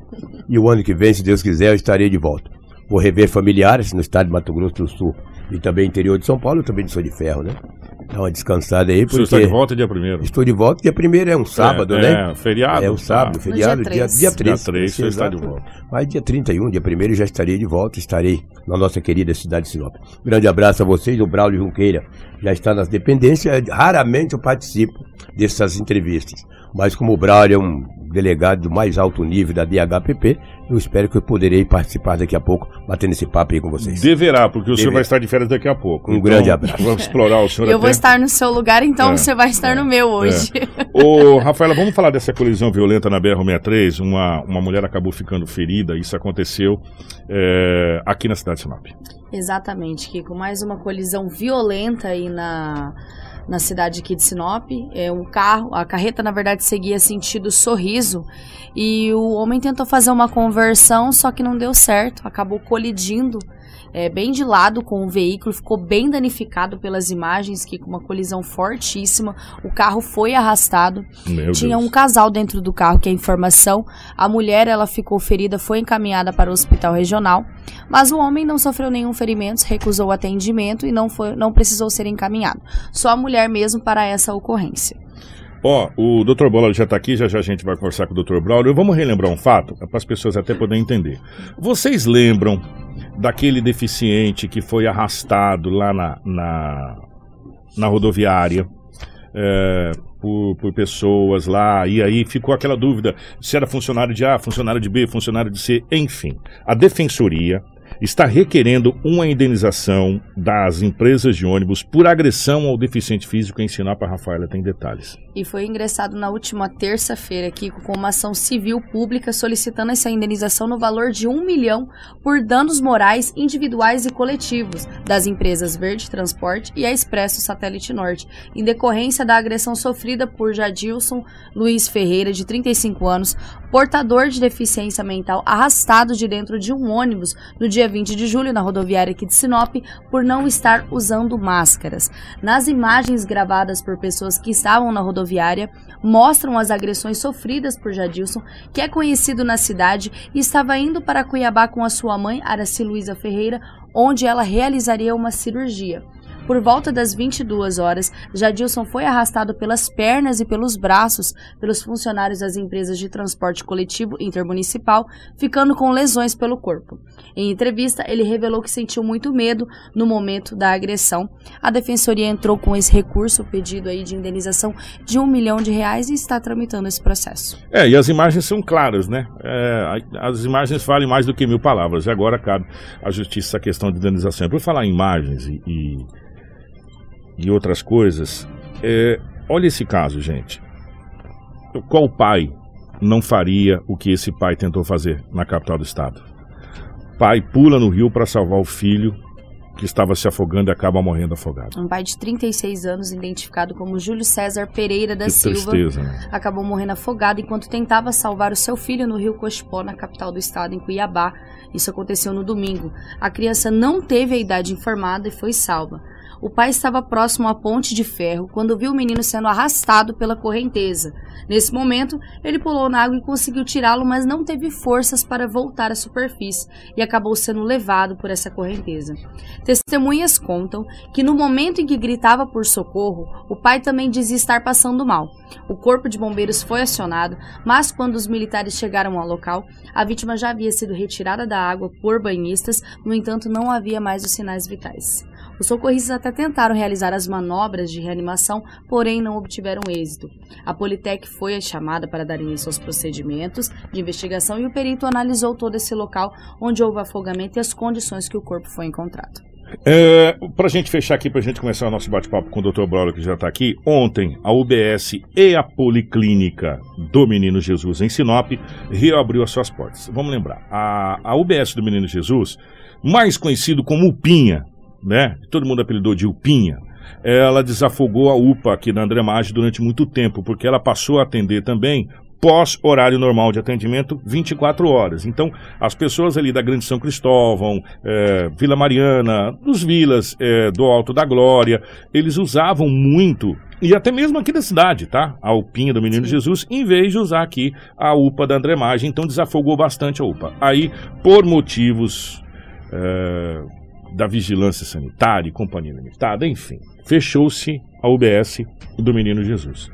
Speaker 4: E o ano que vem, se Deus quiser, eu estarei de volta. Vou rever familiares no estado de Mato Grosso do Sul e também interior de São Paulo. Eu também sou de ferro, né? Dá uma descansada aí,
Speaker 2: o senhor
Speaker 4: porque
Speaker 2: está de volta dia primeiro.
Speaker 4: estou de volta. Dia primeiro é um sábado,
Speaker 2: é,
Speaker 4: né?
Speaker 2: É, feriado.
Speaker 4: É o sábado,
Speaker 2: tá.
Speaker 4: feriado,
Speaker 3: dia
Speaker 4: dia,
Speaker 3: três.
Speaker 4: dia 3.
Speaker 2: Dia três, você está de volta.
Speaker 4: Mas dia 31, dia 1 já estarei de volta, estarei na nossa querida cidade de Sinop. Grande abraço a vocês, o Braulio Junqueira já está nas dependências, raramente eu participo dessas entrevistas. Mas como o Braulio é um delegado do mais alto nível da DHPP, eu espero que eu poderei participar daqui a pouco, batendo esse papo aí com vocês.
Speaker 2: Deverá, porque o senhor vai estar de férias daqui a pouco. Então,
Speaker 4: Um grande abraço.
Speaker 2: Vamos explorar o senhor
Speaker 3: Eu vou
Speaker 2: até-
Speaker 3: estar no seu lugar, então
Speaker 2: É,
Speaker 3: você vai estar no meu hoje.
Speaker 2: Ô, Rafaela, vamos falar dessa colisão violenta na BR-63. Uma, uma mulher acabou ficando ferida. Isso aconteceu é, aqui na cidade de Sinop.
Speaker 3: Exatamente, Kiko. Mais uma colisão violenta aí na, na cidade aqui de Sinop. É um carro, a carreta, na verdade, seguia sentido sorriso. E o homem tentou fazer uma conversão, só que não deu certo. Acabou colidindo é, bem de lado com o veículo, ficou bem danificado pelas imagens, que com uma colisão fortíssima. O carro foi arrastado.
Speaker 2: Meu
Speaker 3: Tinha
Speaker 2: Deus.
Speaker 3: um casal dentro do carro, que é a informação. A mulher, ela ficou ferida, foi encaminhada para o hospital regional. Mas o homem não sofreu nenhum ferimento, recusou o atendimento e não, foi, não precisou ser encaminhado. Só a mulher mesmo para essa ocorrência.
Speaker 2: Ó, o Dr. Bola já tá aqui, já já a gente vai conversar com o Dr. Braulio. Vamos relembrar um fato, para as pessoas até poderem entender. Vocês lembram daquele deficiente que foi arrastado lá na, na, na rodoviária é, por, por pessoas lá, e aí ficou aquela dúvida se era funcionário de A, funcionário de B, funcionário de C, enfim. A Defensoria está requerendo uma indenização das empresas de ônibus por agressão ao deficiente físico em Sinop. A Rafaela tem detalhes.
Speaker 3: E foi ingressado na última terça-feira aqui com uma ação civil pública solicitando essa indenização no valor de um milhão por danos morais individuais e coletivos das empresas Verde Transporte e a Expresso Satélite Norte, em decorrência da agressão sofrida por Jadilson Luiz Ferreira, de 35 anos, portador de deficiência mental, arrastado de dentro de um ônibus no dia 20 de julho, na rodoviária aqui de Sinop, por não estar usando máscaras. Nas imagens gravadas por pessoas que estavam na rodoviária, mostram as agressões sofridas por Jadilson, que é conhecido na cidade e estava indo para Cuiabá com a sua mãe, Araci Luiza Ferreira, onde ela realizaria uma cirurgia. Por volta das 22 horas, Jadilson foi arrastado pelas pernas e pelos braços pelos funcionários das empresas de transporte coletivo intermunicipal, ficando com lesões pelo corpo. Em entrevista, ele revelou que sentiu muito medo no momento da agressão. A defensoria entrou com esse recurso, pedido aí de indenização de um milhão de reais e está tramitando esse processo.
Speaker 2: É, e as imagens são claras, né? É, as imagens falem mais do que mil palavras. E agora cabe à justiça a questão de indenização. Por falar em imagens e, e, e outras coisas, é, olha esse caso, gente. Qual pai não faria o que esse pai tentou fazer na capital do estado? pai pula no rio para salvar o filho que estava se afogando e acaba morrendo afogado.
Speaker 3: Um pai de 36 anos, identificado como Júlio César Pereira da
Speaker 2: que
Speaker 3: Silva,
Speaker 2: tristeza, né?
Speaker 3: acabou morrendo afogado enquanto tentava salvar o seu filho no rio Cochipó, na capital do estado, em Cuiabá. Isso aconteceu no domingo. A criança não teve a idade informada e foi salva. O pai estava próximo à ponte de ferro quando viu o menino sendo arrastado pela correnteza. Nesse momento, ele pulou na água e conseguiu tirá-lo, mas não teve forças para voltar à superfície e acabou sendo levado por essa correnteza. Testemunhas contam que no momento em que gritava por socorro, o pai também dizia estar passando mal. O corpo de bombeiros foi acionado, mas quando os militares chegaram ao local, a vítima já havia sido retirada da água por banhistas, no entanto, não havia mais os sinais vitais. Os socorristas até tentaram realizar as manobras de reanimação, porém não obtiveram êxito. A Politec foi chamada para dar início aos procedimentos de investigação e o perito analisou todo esse local onde houve afogamento e as condições que o corpo foi encontrado.
Speaker 2: É, para a gente fechar aqui, para a gente começar o nosso bate-papo com o Dr. Braulio, que já está aqui, ontem a UBS e a Policlínica do Menino Jesus em Sinop reabriu as suas portas. Vamos lembrar, a, a UBS do Menino Jesus, mais conhecido como UPinha, né? Todo mundo apelidou de Upinha. Ela desafogou a UPA aqui na André Maggi durante muito tempo, porque ela passou a atender também pós horário normal de atendimento, 24 horas. Então, as pessoas ali da Grande São Cristóvão, é, Vila Mariana, dos vilas é, do Alto da Glória, eles usavam muito, e até mesmo aqui da cidade, tá? A UPinha do Menino Jesus, em vez de usar aqui a UPA da André Maggi, então desafogou bastante a UPA. Aí, por motivos... É, da Vigilância Sanitária e Companhia Limitada, enfim, fechou-se a UBS do Menino Jesus.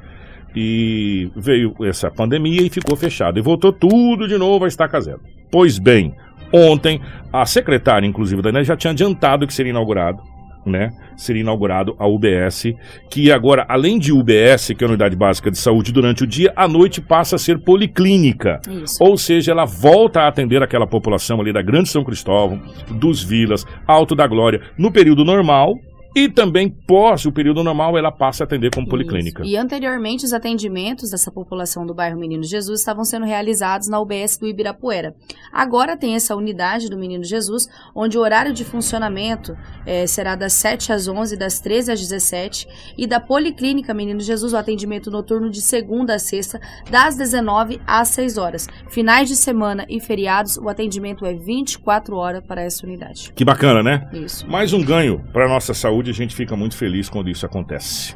Speaker 2: E veio essa pandemia e ficou fechado. E voltou tudo de novo a estaca zero. Pois bem, ontem a secretária, inclusive, da já tinha adiantado que seria inaugurado né, seria inaugurado a UBS, que agora, além de UBS, que é a Unidade Básica de Saúde, durante o dia, à noite passa a ser policlínica.
Speaker 3: Isso.
Speaker 2: Ou seja, ela volta a atender aquela população ali da Grande São Cristóvão, dos Vilas, Alto da Glória, no período normal, e também, pós o período normal, ela passa a atender como policlínica.
Speaker 3: Isso. E anteriormente, os atendimentos dessa população do bairro Menino Jesus estavam sendo realizados na UBS do Ibirapuera. Agora tem essa unidade do Menino Jesus, onde o horário de funcionamento eh, será das 7 às 11, das 13 às 17, e da Policlínica Menino Jesus, o atendimento noturno de segunda a sexta, das 19 às 6 horas. Finais de semana e feriados, o atendimento é 24 horas para essa unidade.
Speaker 2: Que bacana, né?
Speaker 3: Isso.
Speaker 2: Mais um ganho para a nossa saúde, a gente fica muito feliz quando isso acontece.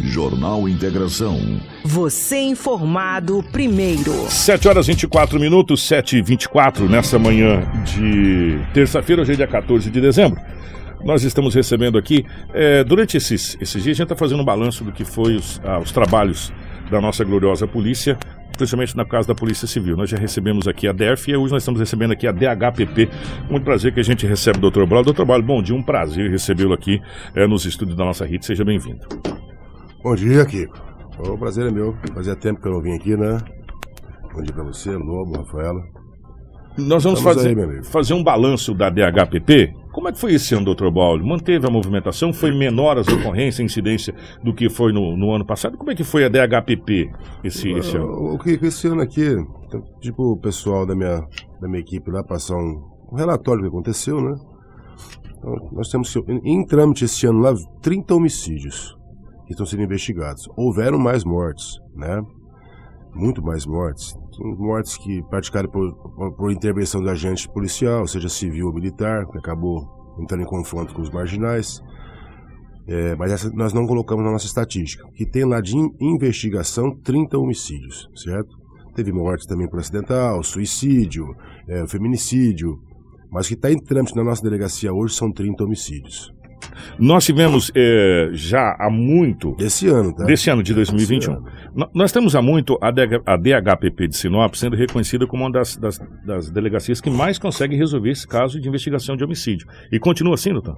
Speaker 1: Jornal Integração.
Speaker 5: Você informado primeiro.
Speaker 2: 7 horas 24 minutos, 7 e 24 nessa manhã de terça-feira, hoje é dia 14 de dezembro. Nós estamos recebendo aqui, eh, durante esses, esses dias, a gente está fazendo um balanço do que foi os, ah, os trabalhos da nossa gloriosa polícia, principalmente na casa da Polícia Civil. Nós já recebemos aqui a DERF e hoje nós estamos recebendo aqui a DHPP. Muito prazer que a gente recebe o Dr. Braulio. Doutor Braulio, bom dia, um prazer recebê-lo aqui eh, nos estúdios da nossa RIT. Seja bem-vindo.
Speaker 6: Bom dia, Kiko. O prazer é meu. Fazia tempo que eu não vim aqui, né? Bom dia pra você, Lobo, Rafaela.
Speaker 2: Nós vamos
Speaker 6: Estamos
Speaker 2: fazer,
Speaker 6: aí,
Speaker 2: fazer um balanço da DHPP. Como é que foi esse ano, doutor Braulio? Manteve a movimentação? Foi menor as ocorrências, a incidência do que foi no, no ano passado? Como é que foi a DHPP esse, esse ano?
Speaker 6: O Kiko, esse ano aqui, então, tipo, o pessoal da minha, da minha equipe lá passar um, um relatório do que aconteceu, né? Então, nós temos em, em trâmite esse ano lá 30 homicídios que estão sendo investigados. Houveram mais mortes, né? muito mais mortes. Mortes que praticaram por, por, intervenção do agente policial, seja civil ou militar, que acabou entrando em confronto com os marginais. É, mas essa nós não colocamos na nossa estatística. Que tem lá de in- investigação 30 homicídios, certo? Teve mortes também por acidental, suicídio, é, feminicídio. Mas o que está em trâmite na nossa delegacia hoje são 30 homicídios.
Speaker 2: Nós tivemos é, já há muito,
Speaker 6: Esse ano, tá?
Speaker 2: desse ano de 2021,
Speaker 6: Esse ano.
Speaker 2: no- nós temos há muito a, DH a DHPP de Sinop sendo reconhecida como uma das, das, das delegacias que mais consegue resolver esse caso de investigação de homicídio. E continua assim, doutor?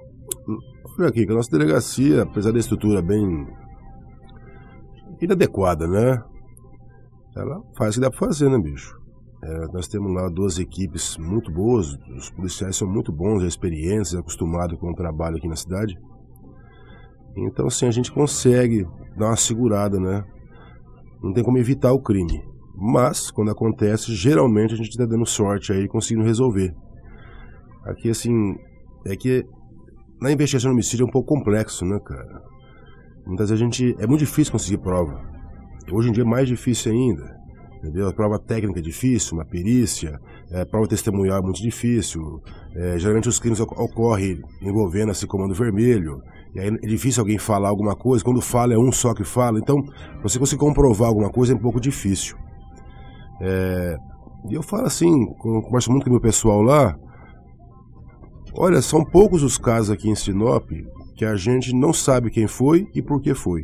Speaker 6: Olha aqui, que a nossa delegacia, apesar da estrutura bem inadequada, né? Ela faz o que dá pra fazer, né, bicho? É, nós temos lá duas equipes muito boas, os policiais são muito bons, experientes, acostumados com o trabalho aqui na cidade. Então, assim, a gente consegue dar uma segurada, né? Não tem como evitar o crime. Mas, quando acontece, geralmente a gente tá dando sorte aí, conseguindo resolver. Aqui, assim, é que na investigação de homicídio é um pouco complexo, né, cara? Muitas vezes a gente. É muito difícil conseguir prova. Hoje em dia é mais difícil ainda. Entendeu? A prova técnica é difícil, uma perícia, é, prova testemunhal é muito difícil. É, geralmente os crimes oc- ocorrem envolvendo esse comando vermelho. E aí é difícil alguém falar alguma coisa. Quando fala é um só que fala. Então, você conseguir comprovar alguma coisa é um pouco difícil. É, e eu falo assim, converso muito com o meu pessoal lá, Olha, são poucos os casos aqui em Sinop que a gente não sabe quem foi e por que foi.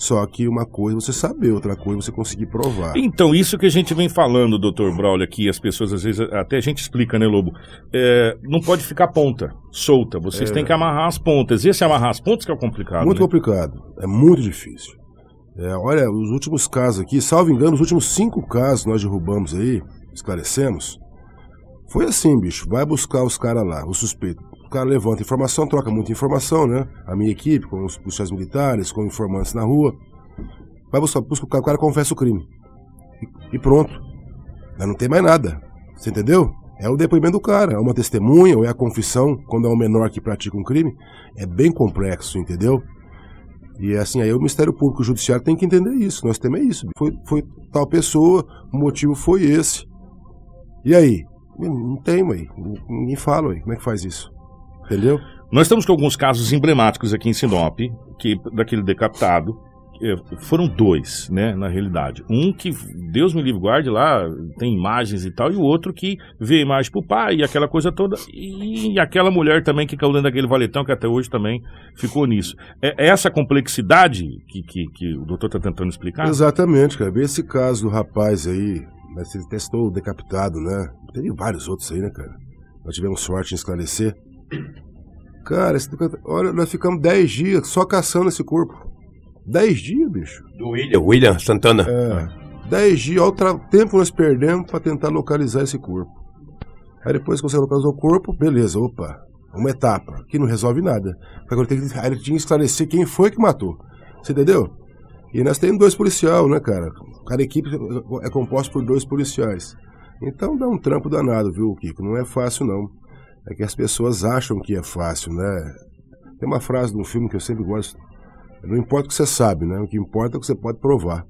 Speaker 6: Só que uma coisa é você saber, outra coisa é você conseguir provar.
Speaker 2: Então, isso que a gente vem falando, doutor Braulio, aqui, as pessoas às vezes, até a gente explica, né, Lobo? É, não pode ficar ponta, solta. Vocês têm que amarrar as pontas. Esse amarrar as pontas que é o complicado.
Speaker 6: Muito
Speaker 2: né?
Speaker 6: complicado, é muito difícil. É, olha, os últimos casos aqui, salvo engano, os últimos cinco casos nós derrubamos aí, esclarecemos. Foi assim, bicho, vai buscar os caras lá, o suspeito. Cara levanta informação, troca muita informação, né? A minha equipe, com os policiais militares, com informantes na rua. Vai buscar, busca o cara, o cara confessa o crime. E, e pronto. Aí não tem mais nada. Você entendeu? É o depoimento do cara, é uma testemunha, ou é a confissão, quando é um menor que pratica um crime. É bem complexo, entendeu? E assim, aí o Ministério Público o Judiciário tem que entender isso. Nós temos é isso. Foi, foi tal pessoa, o motivo foi esse. E aí? Não tem, mãe. Ninguém fala, aí. Como é que faz isso? Entendeu?
Speaker 2: Nós estamos com alguns casos emblemáticos aqui em Sinop, que daquele decapitado. eh, Foram dois, né, na realidade. Um que, Deus me livre, guarde lá, tem imagens e tal, e o outro que vê a imagem pro pai e aquela coisa toda. E aquela mulher também que caiu dentro daquele valetão, que até hoje também ficou nisso. É essa complexidade que, que, que o doutor está tentando explicar?
Speaker 6: Exatamente, cara. Esse caso do rapaz aí, mas ele testou o decapitado, né? Tem vários outros aí, né, cara? Nós tivemos sorte em esclarecer. Cara, esse olha, nós ficamos 10 dias só caçando esse corpo. 10 dias, bicho.
Speaker 4: Do William, William Santana.
Speaker 6: É. 10 dias, olha o tra- tempo que nós perdemos pra tentar localizar esse corpo. Aí depois que você localizou o corpo, beleza, opa, uma etapa, que não resolve nada. Agora tem que, aí ele tinha que esclarecer quem foi que matou. Você entendeu? E nós temos dois policiais, né, cara? Cada equipe é composta por dois policiais. Então dá um trampo danado, viu, Kiko? Não é fácil, não. É que as pessoas acham que é fácil, né? Tem uma frase de um filme que eu sempre gosto. Não importa o que você sabe, né? O que importa é o que você pode provar.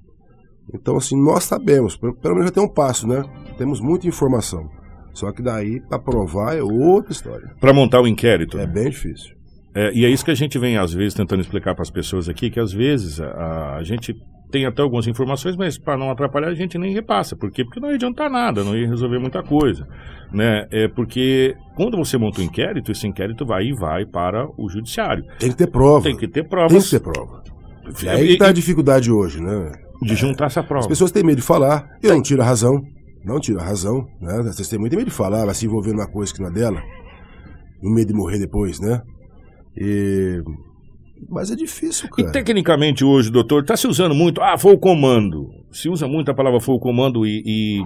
Speaker 6: Então, assim, nós sabemos, pelo menos já tem um passo, né? Temos muita informação. Só que daí, para provar, é outra história.
Speaker 2: Para montar o inquérito.
Speaker 6: É bem difícil.
Speaker 2: É, e é isso que a gente vem, às vezes, tentando explicar para as pessoas aqui, que às vezes a, a gente tem até algumas informações, mas para não atrapalhar a gente nem repassa. Por quê? Porque não ia adiantar nada, não ia resolver muita coisa. Né? É porque quando você monta um inquérito, esse inquérito vai e vai para o judiciário.
Speaker 6: Tem que ter prova.
Speaker 2: Tem que ter
Speaker 6: Tem
Speaker 2: provas
Speaker 6: que ter prova. E
Speaker 2: E-
Speaker 6: aí que tá a dificuldade hoje, né?
Speaker 2: de juntar essa prova.
Speaker 6: As pessoas têm medo de falar. Eu não tiro a razão. Não tiro a razão, né? As testemunhas têm medo de falar, vai se envolver numa coisa que não é dela. Um medo de morrer depois, né? E... Mas é difícil,
Speaker 2: E
Speaker 6: cara.
Speaker 2: tecnicamente hoje, doutor, está se usando muito. Ah, foi o comando. Se usa muito a palavra foi o comando e. E,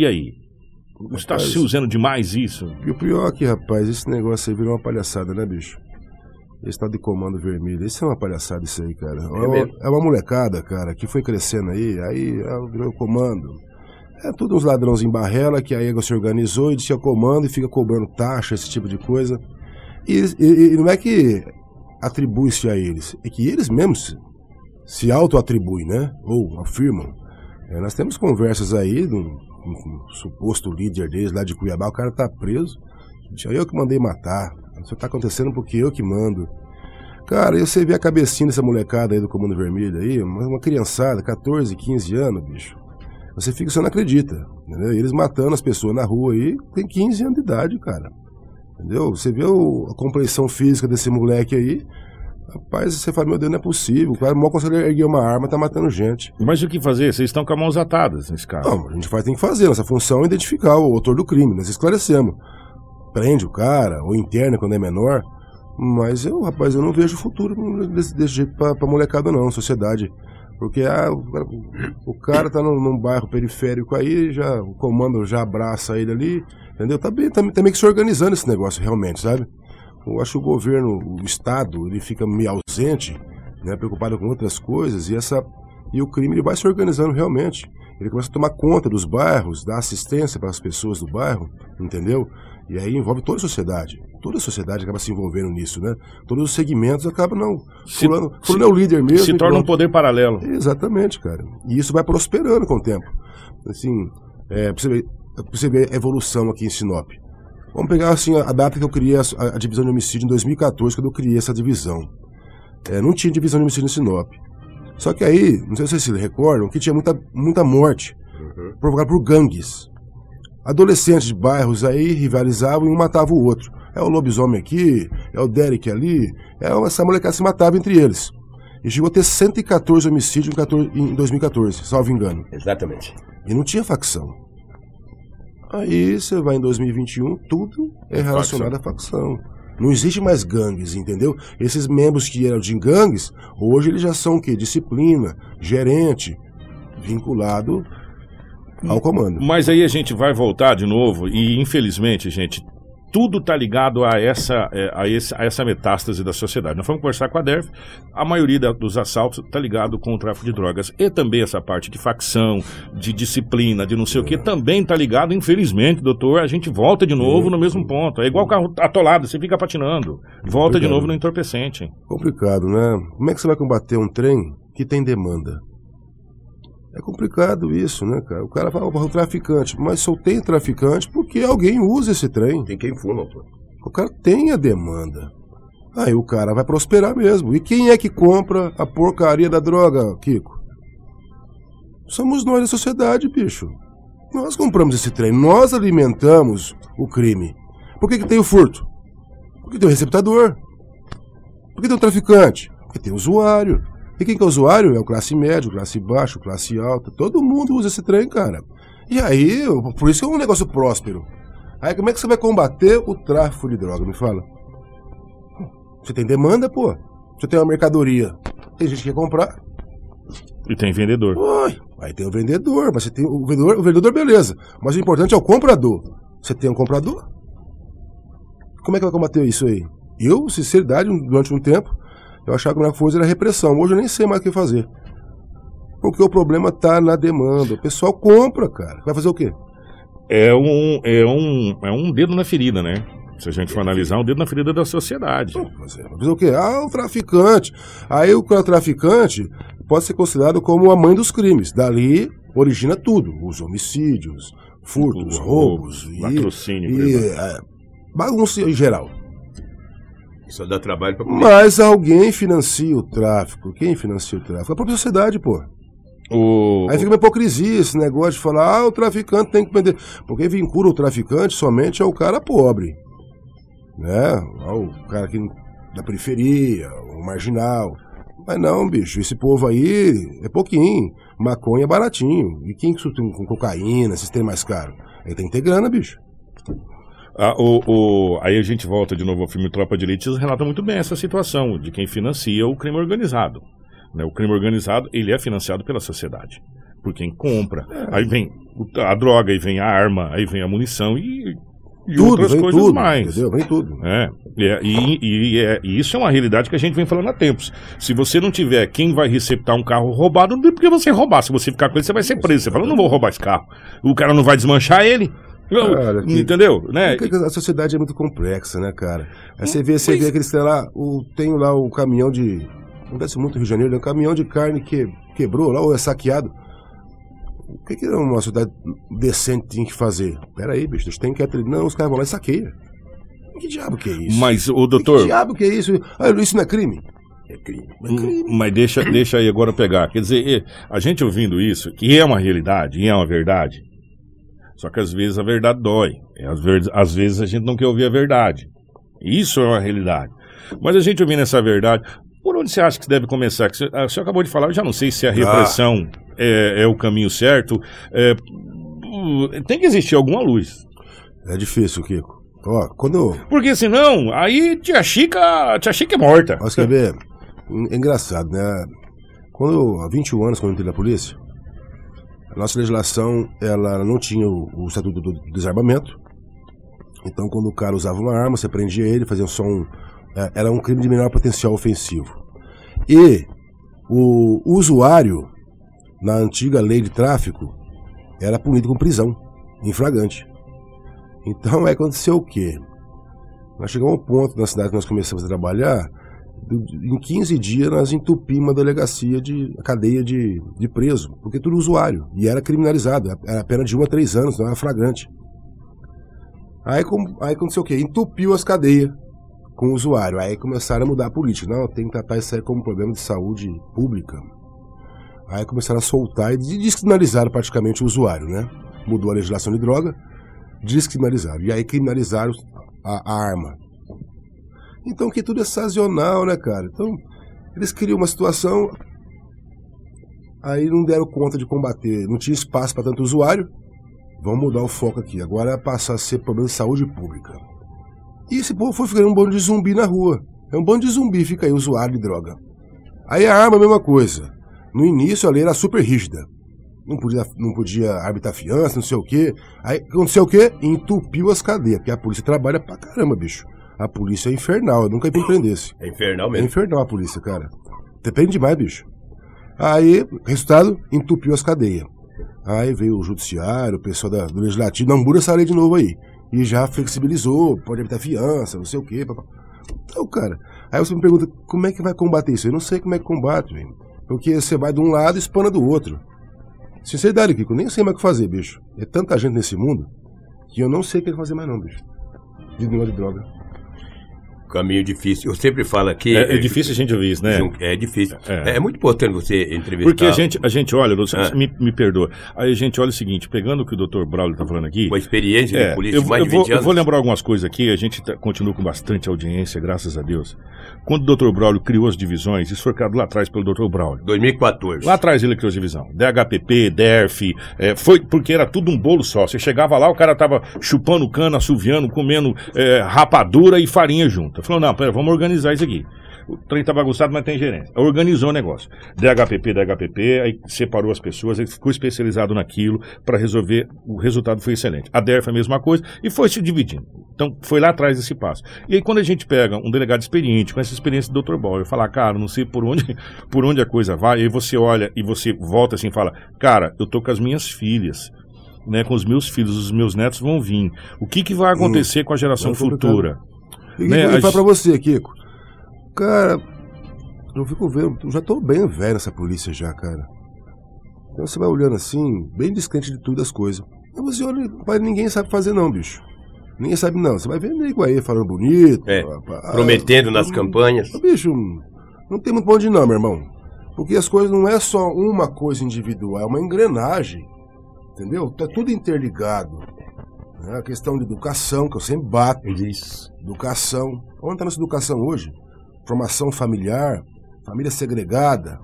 Speaker 2: e aí? Está se usando demais isso?
Speaker 6: E o pior é que, rapaz, esse negócio aí virou uma palhaçada, né, bicho? Esse tal de comando vermelho, isso é uma palhaçada isso aí, cara. É uma,
Speaker 4: mesmo?
Speaker 6: é uma molecada, cara, que foi crescendo aí, aí ah, virou comando. É tudo uns ladrões em barrela que a EGA se organizou e disse é comando e fica cobrando taxa, esse tipo de coisa. E, e- e não é que atribui-se a eles, é que eles mesmos se, auto-atribuem, né? Ou afirmam. É, nós temos conversas aí de um, um- um suposto líder deles lá de Cuiabá, o cara tá preso. Diz, Eu que mandei matar. Isso tá acontecendo porque eu que mando. Cara, e você vê a cabecinha dessa molecada aí do Comando Vermelho aí, uma, uma criançada, 14, 15 anos, bicho. Você fica, você não acredita, entendeu? E eles matando as pessoas na rua aí, tem 15 anos de idade, cara. Entendeu? Você vê o- a compreensão física desse moleque aí, rapaz, você fala, meu Deus, não é possível. O cara mal consegue erguer uma arma, tá matando gente.
Speaker 2: Mas o que fazer? Vocês estão com as mãos atadas nesse caso.
Speaker 6: Não, a gente faz, tem que fazer. Nossa função é identificar o autor do crime. Nós esclarecemos. Prende o cara, ou interna quando é menor. Mas eu, rapaz, eu não vejo futuro desse, desse jeito pra, pra molecada, não, sociedade. Porque ah, o, cara, o cara tá num, num bairro periférico aí, já, o comando já abraça ele ali, entendeu? Tá bem, tá, tá meio que se organizando esse negócio, realmente, sabe? Eu acho que o governo, o Estado, ele fica meio ausente, né, preocupado com outras coisas, e essa e o crime ele vai se organizando realmente. Ele começa a tomar conta dos bairros, dar assistência para as pessoas do bairro, entendeu? E aí envolve toda a sociedade. Toda a sociedade acaba se envolvendo nisso, né? Todos os segmentos acabam, não.
Speaker 2: Se-
Speaker 6: Fulano, fulano é o líder mesmo.
Speaker 2: Se torna um poder paralelo.
Speaker 6: Exatamente, cara. E isso vai prosperando com o tempo. Assim, é, pra, você ver, você ver a evolução aqui em Sinop. Vamos pegar assim, a, data que eu criei a, a divisão de homicídio em 2014, quando eu criei essa divisão. É, não tinha divisão de homicídio em Sinop. Só que aí, não sei se vocês se recordam, que tinha muita, muita morte provocada por gangues. Adolescentes de bairros aí rivalizavam e um matava o outro. É o lobisomem aqui, é o Derek ali, é essa molecada se matava entre eles. E chegou a ter 114 homicídios em 14 em 2014, salvo engano.
Speaker 4: Exatamente.
Speaker 6: E não tinha facção. Aí você vai em 2021, tudo é relacionado à facção. Não existe mais gangues, entendeu? Esses membros que eram de gangues, hoje eles já são o quê? Disciplina, gerente, vinculado ao comando.
Speaker 2: Mas aí a gente vai voltar de novo e, infelizmente, gente, tudo tá ligado a essa, é, a, esse- a essa metástase da sociedade. Nós vamos conversar com a DERF, a maioria da- dos assaltos tá ligado com o tráfico de drogas. E também essa parte de facção, de disciplina, de não sei o que, também tá ligado, infelizmente, doutor, a gente volta de novo no mesmo ponto. É igual carro atolado, você fica patinando. Volta de novo no entorpecente.
Speaker 6: Complicado, né? Como é que você vai combater um trem que tem demanda? É complicado isso, né, cara? O cara fala, "Porra, o traficante, mas só tem traficante porque alguém usa esse trem.
Speaker 4: Tem quem fuma, pô.
Speaker 6: O cara tem a demanda. Aí o cara vai prosperar mesmo. E quem é que compra a porcaria da droga, Kiko? Somos nós da sociedade, bicho. Nós compramos esse trem, nós alimentamos o crime. Por que, que tem o furto? Porque tem o receptador. Por que tem o traficante? Porque tem o usuário. E quem que é o usuário? É o classe médio, classe baixa, classe alta. Todo mundo usa esse trem, cara. E aí, por isso que é um negócio próspero. Aí como é que você vai combater o tráfico de droga? Me fala. Você tem demanda, pô. Você tem uma mercadoria. Tem gente que quer comprar.
Speaker 2: E tem vendedor.
Speaker 6: Oi, aí tem o vendedor, mas você tem o vendedor, o vendedor beleza. Mas o importante é o comprador. Você tem um comprador? Como é que vai combater isso aí? Eu, sinceridade, durante um tempo, eu achava que a melhor coisa era repressão. Hoje eu nem sei mais o que fazer. Porque o problema tá na demanda. O pessoal compra, cara. Vai fazer o quê?
Speaker 2: É um, é um, é um dedo na ferida, né? Se a gente for analisar, um dedo na ferida da sociedade.
Speaker 6: Mas é, Vai fazer o quê? Ah, o traficante. Aí o traficante pode ser considerado como a mãe dos crimes. Dali origina tudo: os homicídios, furtos, roubos e,
Speaker 2: latrocínio, por
Speaker 6: e
Speaker 2: exemplo.
Speaker 6: é, bagunça em geral.
Speaker 4: Só dá trabalho pra comer.
Speaker 6: Mas alguém financia o tráfico. Quem financia o tráfico? A própria sociedade, pô.
Speaker 2: O,
Speaker 6: Aí fica uma hipocrisia esse negócio de falar, ah, o traficante tem que prender. Porque vincula o traficante somente ao cara pobre. Né? Ao cara que da periferia, o marginal. Mas não, bicho, esse povo aí é pouquinho. Maconha é baratinho. E quem que com cocaína, esses tem mais caro? Aí tem que ter grana, bicho.
Speaker 2: Ah, o, o- aí a gente volta de novo ao filme Tropa de Elite, eles relatam muito bem essa situação de quem financia o crime organizado. né? O crime organizado, ele é financiado pela sociedade, por quem compra. Aí vem a droga, aí vem a arma, aí vem a munição e, e
Speaker 6: tudo,
Speaker 2: outras coisas
Speaker 6: tudo.
Speaker 2: mais.
Speaker 6: Entendeu? Vem tudo.
Speaker 2: É, é- e- e é- e isso é uma realidade que a gente vem falando há tempos. Se você não tiver quem vai receptar um carro roubado, não tem por que você roubar. Se você ficar com ele, você vai ser preso. Você fala, não vou roubar esse carro. O cara não vai desmanchar ele.
Speaker 6: Cara, que-
Speaker 2: entendeu? Né?
Speaker 6: A sociedade é muito complexa, né, cara? Aí você vê, você vê aqueles tem lá, o, tem lá o caminhão de. Acontece muito no Rio de Janeiro, né? o caminhão de carne que quebrou lá, ou é saqueado. O que, que uma sociedade decente tem que fazer? Pera aí, bicho, eles têm que. Não, os caras vão lá e saqueiam. Que diabo que é isso?
Speaker 2: Mas, o
Speaker 6: Que
Speaker 2: doutor,
Speaker 6: diabo que é isso? Ah, isso não é crime? É crime. É crime.
Speaker 2: Hum, Mas deixa, deixa aí agora pegar. Quer dizer, a gente ouvindo isso, que é uma realidade, e é uma verdade. Só que às vezes a verdade dói. Às, ver- às vezes a gente não quer ouvir a verdade. Isso é uma realidade. Mas a gente ouvindo essa verdade, por onde você acha que deve começar? Que você, ah, você acabou de falar, eu já não sei se a repressão é, é o caminho certo. É, hum, tem que existir alguma luz.
Speaker 6: É difícil, Kiko. Ó, quando.
Speaker 2: Porque senão, aí tia Chica, tia Chica é morta.
Speaker 6: Você quer ver? É engraçado, né? Quando há 21 anos, quando eu entrei na polícia, a nossa legislação ela não tinha o, o estatuto do desarmamento. Então, quando o cara usava uma arma, você prendia ele, fazia só um. é, era um crime de menor potencial ofensivo. E o usuário, na antiga lei de tráfico, era punido com prisão, em flagrante. Então, aí aconteceu o quê? Nós chegamos a um ponto na cidade que nós começamos a trabalhar, do- em 15 dias nós entupimos a delegacia de a cadeia de, de preso, porque tudo usuário, e era criminalizado, era pena de 1 a 3 anos, não era flagrante. Aí, com- aí aconteceu o quê? Entupiu as cadeias com o usuário, aí começaram a mudar a política, não, tem que tratar isso aí como problema de saúde pública. Aí começaram a soltar e descriminalizaram praticamente o usuário, né? Mudou a legislação de droga, descriminalizaram, e aí criminalizaram a, a arma. Então que tudo é sazonal, né, cara? Então, eles criam uma situação, aí não deram conta de combater, não tinha espaço para tanto usuário. Vamos mudar o foco aqui. Agora passa a ser problema de saúde pública. E esse povo foi ficando um bando de zumbi na rua. É um bando de zumbi, fica aí, usuário de droga. Aí a arma, a mesma coisa. No início a lei era super rígida. Não podia, não podia arbitrar fiança, não sei o quê. Aí aconteceu o quê? Entupiu as cadeias, porque a polícia trabalha pra caramba, bicho. A polícia é infernal, eu nunca prendesse.
Speaker 4: É infernal
Speaker 6: É
Speaker 4: mesmo.
Speaker 6: infernal a polícia, cara. Depende demais, bicho. Aí, resultado, entupiu as cadeias. Aí veio o judiciário, o pessoal da- do legislativo, muda essa lei de novo aí. E já flexibilizou, pode evitar fiança, não sei o quê. papá. Então, cara, aí você me pergunta, como é que vai combater isso? Eu não sei como é que combate, velho. Porque você vai de um lado e espana do outro. Sinceridade, Kiko, eu nem sei mais o que fazer, bicho. É tanta gente nesse mundo que eu não sei o que fazer mais não, bicho. De negócio de droga.
Speaker 4: Caminho difícil. Eu sempre falo aqui.
Speaker 2: É, é difícil a gente ouvir isso, né?
Speaker 4: É difícil.
Speaker 2: É.
Speaker 4: É, é muito importante você entrevistar.
Speaker 2: Porque a gente, a gente olha,
Speaker 4: Ah.
Speaker 2: me, me perdoa. Aí a gente olha o seguinte, pegando o que o Dr. Braulio está falando aqui.
Speaker 4: Uma experiência
Speaker 2: É,
Speaker 4: de polícia
Speaker 2: eu,
Speaker 4: de mais
Speaker 2: eu
Speaker 4: de
Speaker 2: vou,
Speaker 4: 20
Speaker 2: eu
Speaker 4: anos.
Speaker 2: vou lembrar algumas coisas aqui, a gente tá- continua com bastante audiência, graças a Deus. Quando o Dr. Braulio criou as divisões, isso foi criado lá atrás pelo Dr. Braulio.
Speaker 4: 2014.
Speaker 2: Lá atrás ele criou a divisão. DHPP, DERF, é, foi porque era tudo um bolo só. Você chegava lá, o cara tava chupando cana, assoviando, comendo é, rapadura e farinha junto. Falou, não, pera, vamos organizar isso aqui. O trem tá bagunçado, mas tem gerência. Organizou o negócio. DHPP, DHPP, aí separou as pessoas, ele ficou especializado naquilo para resolver. O resultado foi excelente. A DERF é a mesma coisa e foi se dividindo. Então, foi lá atrás esse passo. E aí, quando a gente pega um delegado experiente, com essa experiência do Dr. Ball, eu falar, cara, não sei por onde, por onde a coisa vai, e aí você olha e você volta assim e fala, cara, eu tô com as minhas filhas. Né, com os meus filhos, os meus netos vão vir. O que, que vai acontecer com a geração futura?
Speaker 6: E
Speaker 2: Né,
Speaker 6: eu falo pra você, Kiko. Cara, eu fico vendo, eu já tô bem velho nessa polícia já, cara. Então você vai olhando assim, bem descrente de tudo as coisas. Aí você olha, pai, ninguém sabe fazer não, bicho. Ninguém sabe não. Você vai ver nego aí falando bonito.
Speaker 4: É,
Speaker 6: pá, pá,
Speaker 4: Prometendo
Speaker 6: ah,
Speaker 4: nas
Speaker 6: hum,
Speaker 4: campanhas.
Speaker 6: Bicho, não tem muito pra onde não, meu irmão. Porque as coisas não é só uma coisa individual, é uma engrenagem. Entendeu? Tá tudo interligado. Né? A questão de educação, que eu sempre bato.
Speaker 4: Isso.
Speaker 6: Educação. Onde está nossa educação hoje? Formação familiar, família segregada.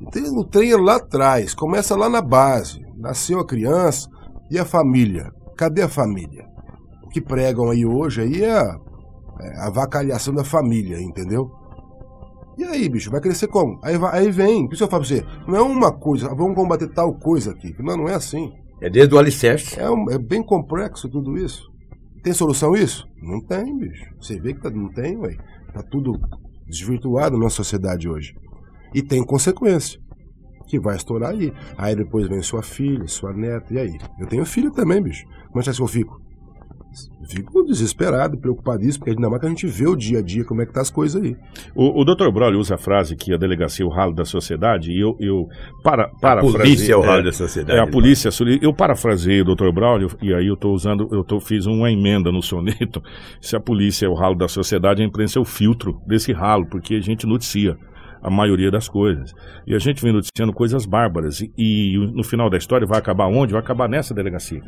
Speaker 6: Então, o trem é lá atrás, começa lá na base. Nasceu a criança e a família. Cadê a família? O que pregam aí hoje aí é a, é a da família, entendeu? E aí, bicho, vai crescer como? Aí, vai- aí vem, por isso eu falo pra você, não é uma coisa, ah, vamos combater tal coisa aqui. Não, não é assim.
Speaker 4: É desde o alicerce.
Speaker 6: É, um- é bem complexo tudo isso. Tem solução isso? Não tem, bicho. Você vê que tá- não tem, ué. Tá tudo desvirtuado na sociedade hoje. E tem consequência. Que vai estourar aí. Aí depois vem sua filha, sua neta, e aí? Eu tenho filho também, bicho. Como é que eu fico? Fico desesperado, preocupadíssimo, porque ainda mais que a gente vê o dia a dia como é que tá as coisas aí.
Speaker 2: O, o Dr. Broly usa a frase que a delegacia é o ralo da sociedade e eu, eu para,
Speaker 4: A
Speaker 2: parafraseio-
Speaker 4: polícia é o ralo
Speaker 2: é,
Speaker 4: da sociedade.
Speaker 2: É a polícia, soli- eu parafraseei o Dr. Braulio e aí eu tô usando, eu tô, fiz uma emenda no soneto. Se a polícia é o ralo da sociedade, a imprensa é o filtro desse ralo, porque a gente noticia a maioria das coisas. E a gente vem noticiando coisas bárbaras. E, e no final da história vai acabar onde? Vai acabar nessa delegacia,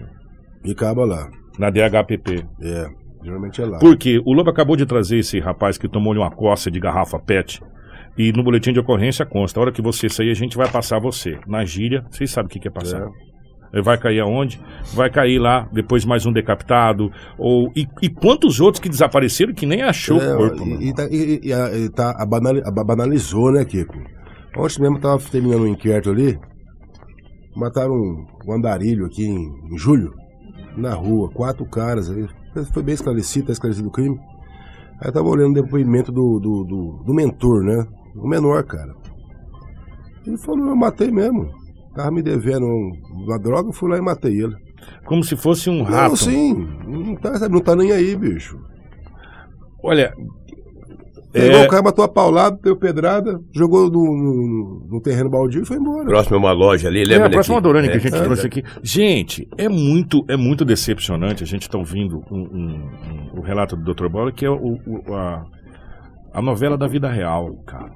Speaker 6: E acaba lá.
Speaker 2: Na DHPP.
Speaker 6: É, geralmente é lá.
Speaker 2: Porque o Lobo acabou de trazer esse rapaz que tomou uma coça de garrafa PET. E no boletim de ocorrência consta, a hora que você sair, a gente vai passar você. Na gíria, vocês sabem o que que é passar. Ele Vai cair aonde? Vai cair lá, depois mais um decapitado. Ou, e, e quantos outros que desapareceram que nem achou
Speaker 6: É,
Speaker 2: o corpo?
Speaker 6: e,
Speaker 2: mano?
Speaker 6: e tá, e- a- e tá a banali- a- banalizou, né, Kiko? Ontem mesmo tava terminando um inquérito ali. Mataram um, um andarilho aqui em, em julho, na rua, quatro caras. Foi bem esclarecido, tá esclarecido o crime. Aí eu tava olhando o depoimento do, do, do, do mentor, né? O menor, cara. Ele falou, eu matei mesmo. Tava me devendo um- uma droga, fui lá e matei ele.
Speaker 2: Como se fosse um rato.
Speaker 6: Não, sim, não tá, sabe, não tá nem aí, bicho.
Speaker 2: Olha,
Speaker 6: Pegou
Speaker 2: É.
Speaker 6: o cara, matou a paulada, deu pedrada, jogou no, no- no terreno baldio e foi embora.
Speaker 4: Próximo a uma loja ali,
Speaker 2: é
Speaker 4: lembra?
Speaker 2: a próxima? Dorane que a
Speaker 4: É,
Speaker 2: gente
Speaker 4: é,
Speaker 2: trouxe aqui. Gente, é muito, é muito decepcionante. A gente está ouvindo um, um- um- o relato do Dr. Bola, que é o, o- a, a novela da vida real, cara.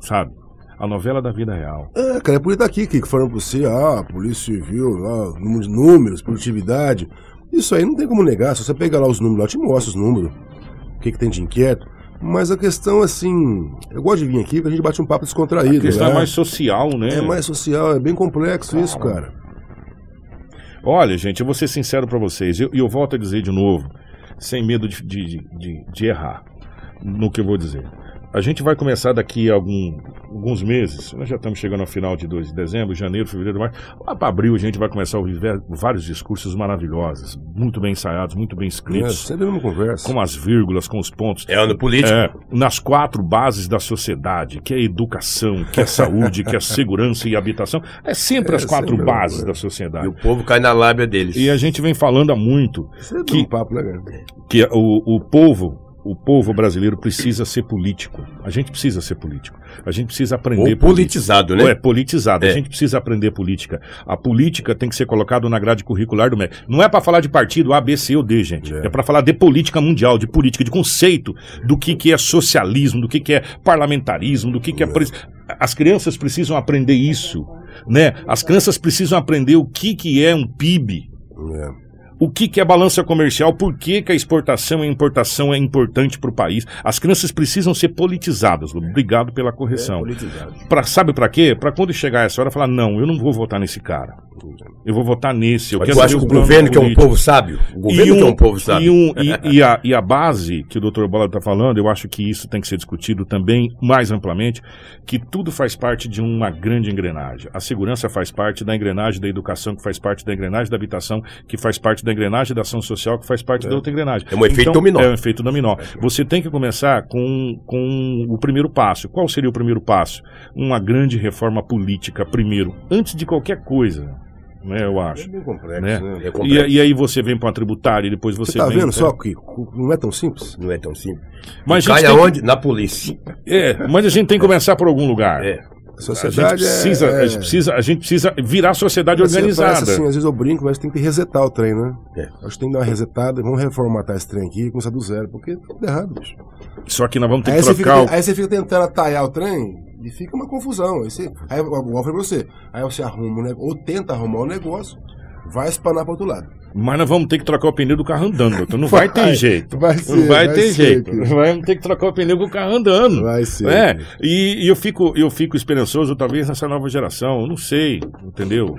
Speaker 2: Sabe? A novela da vida real.
Speaker 6: É, cara, é por isso daqui que falando pra você, ah, Polícia Civil, ah, número de números, produtividade. Isso aí não tem como negar. Se você pegar lá os números, lá te mostra os números. O que, que tem de inquieto. Mas a questão, assim, eu gosto de vir aqui porque a gente bate um papo descontraído.
Speaker 2: A questão
Speaker 6: né?
Speaker 2: é mais social, né?
Speaker 6: É mais social, é bem complexo isso, cara.
Speaker 2: Olha, gente, eu vou ser sincero pra vocês. E eu, eu volto a dizer de novo, sem medo de, de, de, de errar no que eu vou dizer. A gente vai começar daqui a algum, alguns meses, nós já estamos chegando ao final de 2 de dezembro, janeiro, fevereiro, março. Lá para abril a gente vai começar a ouvir vários discursos maravilhosos, muito bem ensaiados, muito bem
Speaker 6: É,
Speaker 2: escritos,
Speaker 6: sempre uma conversa.
Speaker 2: com as vírgulas, com os pontos.
Speaker 4: É ano político.
Speaker 2: É, nas quatro bases da sociedade, que é a educação, que é a saúde, que é a segurança e a habitação. É sempre
Speaker 6: É,
Speaker 2: as quatro
Speaker 6: sempre,
Speaker 2: bases
Speaker 6: é.
Speaker 2: da
Speaker 4: E
Speaker 2: sociedade.
Speaker 4: o povo cai na lábia deles.
Speaker 2: E a gente vem falando há muito
Speaker 6: Sempre
Speaker 2: que-
Speaker 6: um papo, né, cara?
Speaker 2: que o, o povo, o povo brasileiro precisa ser político. A gente precisa ser político. A gente precisa aprender
Speaker 4: Ou politizado, né?
Speaker 2: É, politizado. A
Speaker 4: É.
Speaker 2: gente precisa aprender política. A política tem que ser colocada na grade curricular do MEC. Não é para falar de partido A, B, C ou D, gente. É,
Speaker 6: É.
Speaker 2: para falar de política mundial, de política, de conceito, do que, que é socialismo, do que, que é parlamentarismo, do que, que é. pres- As crianças precisam aprender isso. Né? As crianças precisam aprender o que, que é um PIB.
Speaker 6: É.
Speaker 2: O que, que é balança comercial? Por que, que a exportação e a importação é importante para o país? As crianças precisam ser politizadas. Lu. Obrigado pela correção.
Speaker 4: politizado.
Speaker 2: Pra, sabe para quê? Para quando chegar essa hora falar não, eu não vou votar nesse cara. Eu vou votar nesse. Eu
Speaker 4: Mas
Speaker 2: quero
Speaker 4: acha
Speaker 2: ver
Speaker 4: que o governo que é um povo sábio? O governo que é um povo sábio.
Speaker 2: E, um- e- e a, e a base que o Dr. Bola está falando, eu acho que isso tem que ser discutido também mais amplamente, que tudo faz parte de uma grande engrenagem. A segurança faz parte da engrenagem da educação, que faz parte da engrenagem da habitação, que faz parte da engrenagem da ação social, que faz parte da outra engrenagem.
Speaker 4: É um efeito
Speaker 2: Então,
Speaker 4: dominó.
Speaker 2: É um efeito dominó. Você tem que começar com, com o primeiro passo. Qual seria o primeiro passo? Uma grande reforma política primeiro, antes de qualquer coisa, né, eu
Speaker 6: É
Speaker 2: acho.
Speaker 6: bem complexo,
Speaker 2: Né?
Speaker 6: né?
Speaker 4: É
Speaker 2: E,
Speaker 4: complexo.
Speaker 2: e aí você vem para a tributária e depois você,
Speaker 6: Você tá
Speaker 2: vem
Speaker 6: vendo só que não é tão simples?
Speaker 4: Não é tão simples.
Speaker 2: Mas
Speaker 4: Cai
Speaker 2: tem
Speaker 4: aonde? Na polícia.
Speaker 2: é, mas a gente tem que começar por algum lugar.
Speaker 4: É.
Speaker 6: A
Speaker 2: A gente,
Speaker 6: sociedade
Speaker 2: precisa,
Speaker 6: é...
Speaker 2: a, gente precisa, a gente precisa virar a sociedade
Speaker 6: Assim,
Speaker 2: organizada.
Speaker 6: parece assim, às vezes eu brinco, mas tem que resetar o trem, né?
Speaker 4: É.
Speaker 6: Acho que tem que dar uma resetada, vamos reformatar esse trem aqui e começar do zero, porque tá tudo errado, bicho.
Speaker 2: Só que nós vamos ter
Speaker 6: Aí
Speaker 2: que trocar.
Speaker 6: fica, aí você fica tentando atalhar o trem e fica uma confusão. Aí, você, aí igual eu falei pra você, aí você arruma um negócio, ou tenta arrumar um negócio, vai espanar pro outro lado.
Speaker 2: Mas nós vamos ter que trocar o pneu do carro andando. Então não vai, ter jeito.
Speaker 6: Vai
Speaker 2: Não
Speaker 6: ser,
Speaker 2: vai, ter
Speaker 6: ser,
Speaker 2: jeito.
Speaker 6: cara.
Speaker 2: Vamos ter que trocar o pneu com o carro andando.
Speaker 6: Vai ser.
Speaker 2: É, e, e eu fico eu fico esperançoso talvez nessa nova geração. Eu não sei, entendeu?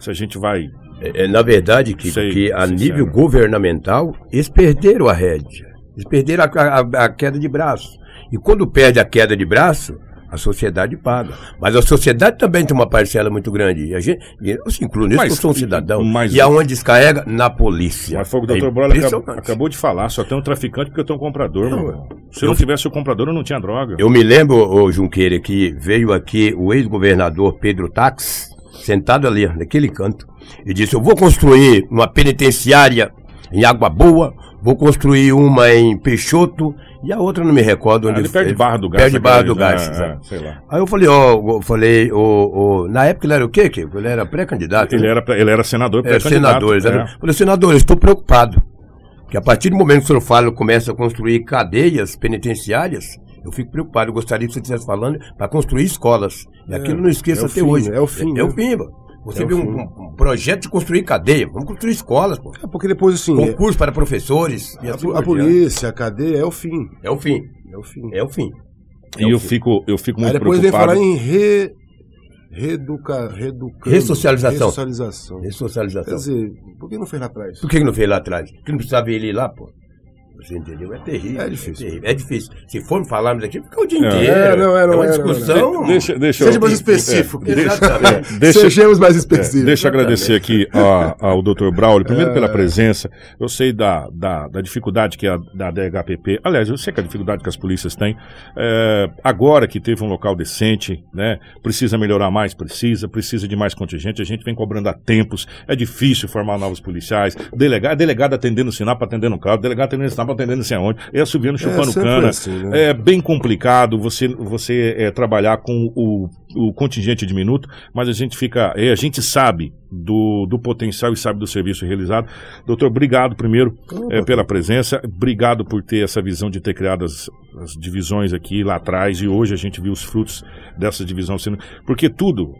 Speaker 2: Se a gente vai.
Speaker 4: É, é, na verdade, que,
Speaker 2: Sei,
Speaker 4: que a
Speaker 2: sincero.
Speaker 4: nível governamental, eles perderam a rédea. Eles perderam a, a- a queda de braço. E quando perde a queda de braço, a sociedade paga. Mas a sociedade também tem uma parcela muito grande. E a gente, eu se incluo nisso,
Speaker 2: Mas-
Speaker 4: eu sou um cidadão.
Speaker 2: mas-
Speaker 4: e aonde descarrega? Na polícia.
Speaker 2: Mas foi o que
Speaker 4: É
Speaker 2: o Dr. Brola acabou, acabou de falar. Só tem um traficante porque eu tenho um comprador,
Speaker 4: Não,
Speaker 2: meu. Se eu não tivesse o comprador, eu não tinha droga.
Speaker 4: Eu me lembro, ô Junqueira, que veio aqui o ex-governador Pedro Tax, sentado ali, naquele canto, e disse: Eu vou construir uma penitenciária em Água Boa, vou construir uma em Peixoto e a outra não me recordo onde
Speaker 2: Ali perto de Barra do Gás.
Speaker 4: Perto de Barra do Gás.
Speaker 2: né?
Speaker 4: sabe?
Speaker 2: É, sei lá.
Speaker 4: Aí eu falei, ó, eu falei, ô, ô, na época ele era o quê? Ele era pré-candidato.
Speaker 2: Ele
Speaker 4: né?
Speaker 2: era, ele era senador,
Speaker 4: É,
Speaker 2: pré-candidato,
Speaker 4: senador, exatamente.
Speaker 2: é.
Speaker 4: Falei, senador, eu estou preocupado. Que a partir do momento que o senhor fala, começa a construir cadeias penitenciárias, eu fico preocupado. Eu gostaria que você estivesse falando para construir escolas. E
Speaker 6: É,
Speaker 4: aquilo não esqueça
Speaker 6: é
Speaker 4: até
Speaker 6: fim,
Speaker 4: hoje.
Speaker 6: é o fim,
Speaker 4: É, o
Speaker 6: né?
Speaker 4: fim, pô. Você
Speaker 6: É
Speaker 4: viu um,
Speaker 6: fim.
Speaker 4: um- projeto de construir cadeia. Vamos construir escolas, pô.
Speaker 6: É porque depois, assim, é-
Speaker 4: Concurso para professores. E
Speaker 6: a,
Speaker 4: assim
Speaker 6: a
Speaker 4: por
Speaker 6: polícia, a cadeia é o fim.
Speaker 4: É o fim.
Speaker 6: É o fim.
Speaker 4: É o fim.
Speaker 2: E eu fico, eu fico muito
Speaker 6: Aí depois vem
Speaker 2: preocupado.
Speaker 6: falar em re, reeduca, reeducando,
Speaker 4: Ressocialização.
Speaker 6: Ressocialização. Quer
Speaker 4: Ressocialização.
Speaker 6: dizer, por que não fez lá atrás?
Speaker 4: Por que que não fez lá atrás? Porque não precisava ele ir lá, pô. Você entendeu? É terrível.
Speaker 6: É difícil.
Speaker 4: terrível. É difícil. Se formos falarmos aqui, fica o dia
Speaker 2: É.
Speaker 4: inteiro.
Speaker 6: É, não, é, não,
Speaker 4: uma
Speaker 6: é, não, não.
Speaker 4: discussão.
Speaker 2: Deixa, deixa
Speaker 6: Seja
Speaker 2: eu-
Speaker 6: mais específico.
Speaker 2: É, deixa-
Speaker 4: Exatamente.
Speaker 2: deixa-
Speaker 6: Sejamos mais
Speaker 2: É,
Speaker 6: específicos.
Speaker 2: deixa eu agradecer aqui a- ao Dr. Braulio, primeiro
Speaker 6: É.
Speaker 2: pela presença. Eu sei da, da, da dificuldade que é a da DHPP, aliás, eu sei que a dificuldade que as polícias têm. É, agora que teve um local decente, né? Precisa melhorar mais, precisa, precisa de mais contingente. A gente vem cobrando há tempos. É difícil formar novos policiais. Delegado, delegado atendendo sinal para atender no carro, delegado atendendo sinal para atender não sei aonde. É subindo chupando
Speaker 6: sempre
Speaker 2: cana.
Speaker 6: assim, né?
Speaker 2: É bem complicado você, você é, trabalhar com o, o contingente diminuto, mas a gente fica. é, a gente sabe do, do potencial e sabe do serviço realizado. Doutor, obrigado primeiro é, pela presença. Obrigado por ter essa visão de ter criado as, as divisões aqui lá atrás e hoje a gente viu os frutos dessa divisão sendo. Porque tudo.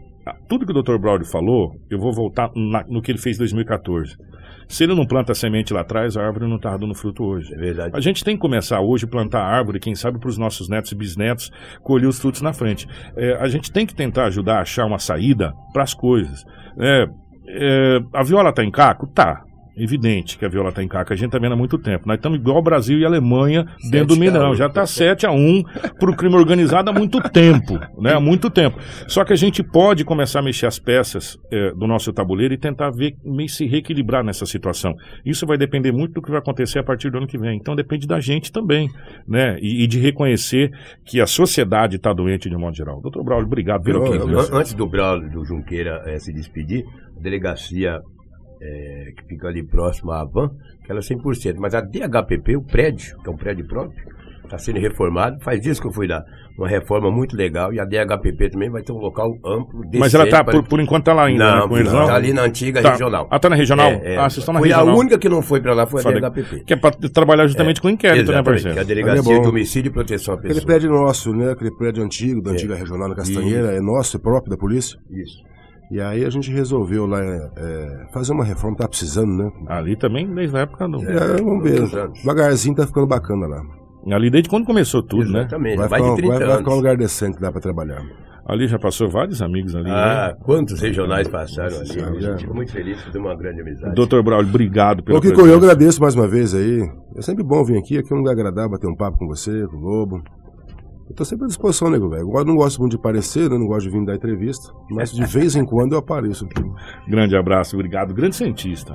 Speaker 2: Tudo que o Dr. Braulio falou, eu vou voltar na- no que ele fez em 2014. Se ele não planta a semente lá atrás, a árvore não está dando fruto hoje.
Speaker 4: É verdade.
Speaker 2: A gente tem que começar hoje a plantar árvore, quem sabe para os nossos netos e bisnetos colher os frutos na frente. É, a gente tem que tentar ajudar a achar uma saída para as coisas. É, é, a viola está em caco? Tá. Evidente que a viola está em caco. A gente está vendo há muito tempo. Nós estamos igual o Brasil e a Alemanha dentro do Mineirão. Já está 7 a 1 para o crime organizado há muito tempo. Né? Há muito tempo. Só que a gente pode começar a mexer as peças é, do nosso tabuleiro e tentar ver, meio se reequilibrar nessa situação. Isso vai depender muito do que vai acontecer a partir do ano que vem. Então depende da gente também, né? E, e de reconhecer que a sociedade está doente de um modo geral. Doutor Braulio, obrigado pelo que
Speaker 4: Antes do Braulio do Junqueira eh, se despedir, a delegacia eh, que fica ali próximo à Van, que ela é 100%, mas a DHPP, o prédio, que é um prédio próprio, está sendo reformado. Faz dias que eu fui lá. Uma reforma muito legal e a DHPP também vai ter um local amplo.
Speaker 2: Mas ela tá,
Speaker 4: para-
Speaker 2: por, por enquanto, tá lá ainda,
Speaker 4: Não,
Speaker 2: né, com eles,
Speaker 4: não,
Speaker 2: não?
Speaker 4: tá ali na antiga
Speaker 2: Tá.
Speaker 4: regional.
Speaker 2: Ah, tá na regional?
Speaker 4: É, é.
Speaker 2: Ah, vocês estão na
Speaker 4: Foi
Speaker 2: regional.
Speaker 4: a única que não foi para lá, foi a
Speaker 2: Foda.
Speaker 4: DHPP.
Speaker 2: Que é para trabalhar justamente com o inquérito, né, parceiro?
Speaker 4: que é a Delegacia
Speaker 6: é
Speaker 4: de Homicídio e Proteção à
Speaker 6: Aquele
Speaker 4: Pessoa.
Speaker 6: prédio nosso, né? Aquele prédio antigo, da antiga regional na Castanheira, é nosso, é próprio da polícia.
Speaker 4: Isso.
Speaker 6: E aí a gente resolveu lá é, fazer uma reforma, tá precisando, né?
Speaker 2: Ali também, desde a época do...
Speaker 6: É, vamos ver.
Speaker 4: anos.
Speaker 6: Devagarzinho tá ficando bacana lá.
Speaker 2: Ali desde quando começou tudo, né?
Speaker 4: Exatamente,
Speaker 6: Vai
Speaker 4: mais
Speaker 6: ficar,
Speaker 4: de
Speaker 6: um-
Speaker 4: 30
Speaker 6: vai, vai ficar um
Speaker 4: anos.
Speaker 6: lugar decente lá pra trabalhar.
Speaker 2: Ali já passou vários amigos ali.
Speaker 4: Ah,
Speaker 2: né?
Speaker 4: quantos regionais passaram ali? A gente fica muito feliz por ter uma grande amizade.
Speaker 2: Doutor Braulio, obrigado pela
Speaker 6: Ô, Kiko, eu agradeço mais uma vez aí. É sempre bom vir aqui, aqui é um lugar agradável, bater um papo com você, com o Lobo. Eu tô sempre à disposição, nego, velho. Eu não gosto muito de aparecer, né? Não gosto de vir dar entrevista. Mas de vez em quando eu apareço aqui.
Speaker 2: Grande abraço, obrigado. Grande cientista.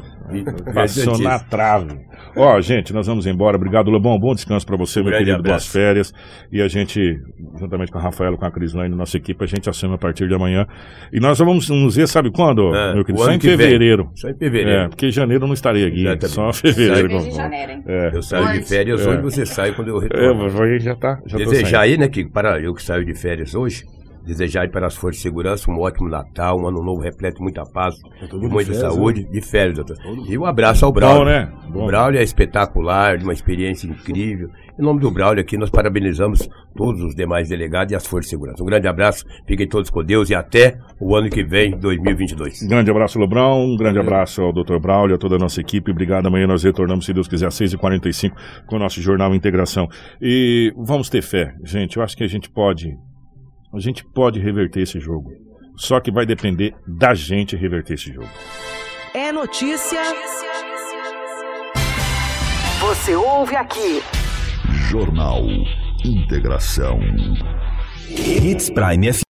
Speaker 2: Passou
Speaker 4: cientista.
Speaker 2: na trave. Ó, gente, nós vamos embora. Obrigado, Lobão. Bom descanso pra você, meu
Speaker 4: grande
Speaker 2: querido. Boas
Speaker 4: abraço.
Speaker 2: férias. E a gente, juntamente com a Rafaela, com a Crislane, nossa equipe, a gente assume a partir de amanhã. E nós vamos nos ver, sabe quando,
Speaker 4: É,
Speaker 2: meu querido? Só em
Speaker 4: que vem.
Speaker 2: fevereiro.
Speaker 4: Só em
Speaker 2: É,
Speaker 4: fevereiro.
Speaker 2: porque janeiro eu não estarei aqui.
Speaker 4: Exatamente.
Speaker 2: Só fevereiro.
Speaker 3: Mês de
Speaker 2: com-
Speaker 3: janeiro, hein?
Speaker 2: É.
Speaker 4: Eu saio de férias
Speaker 2: É.
Speaker 4: hoje, você sai quando eu
Speaker 2: É,
Speaker 4: retorno.
Speaker 2: vai- já tá. Já
Speaker 4: Desejar aí, né, Kiko, para eu que saio de férias hoje, desejar aí para as forças de segurança um ótimo Natal, um ano novo repleto muita paz, muita saúde, de férias, doutor. E um abraço ao Braulio.
Speaker 2: Bom, né? Bom.
Speaker 4: O Braulio é espetacular, de uma experiência incrível. Em nome do Braulio aqui, nós parabenizamos todos os demais delegados e as forças de segurança. Um grande abraço, fiquem todos com Deus e até o ano que vem, 2022.
Speaker 2: Um grande abraço, Lobrão. Um grande abraço ao Dr. Braulio, a toda a nossa equipe. Obrigado. Amanhã nós retornamos, se Deus quiser, às 6h45 com o nosso Jornal Integração. E vamos ter fé, gente. Eu acho que a gente pode. A gente pode reverter esse jogo. Só que vai depender da gente reverter esse jogo.
Speaker 5: É notícia. Você ouve aqui.
Speaker 1: Jornal Integração.
Speaker 7: Hits Prime FM.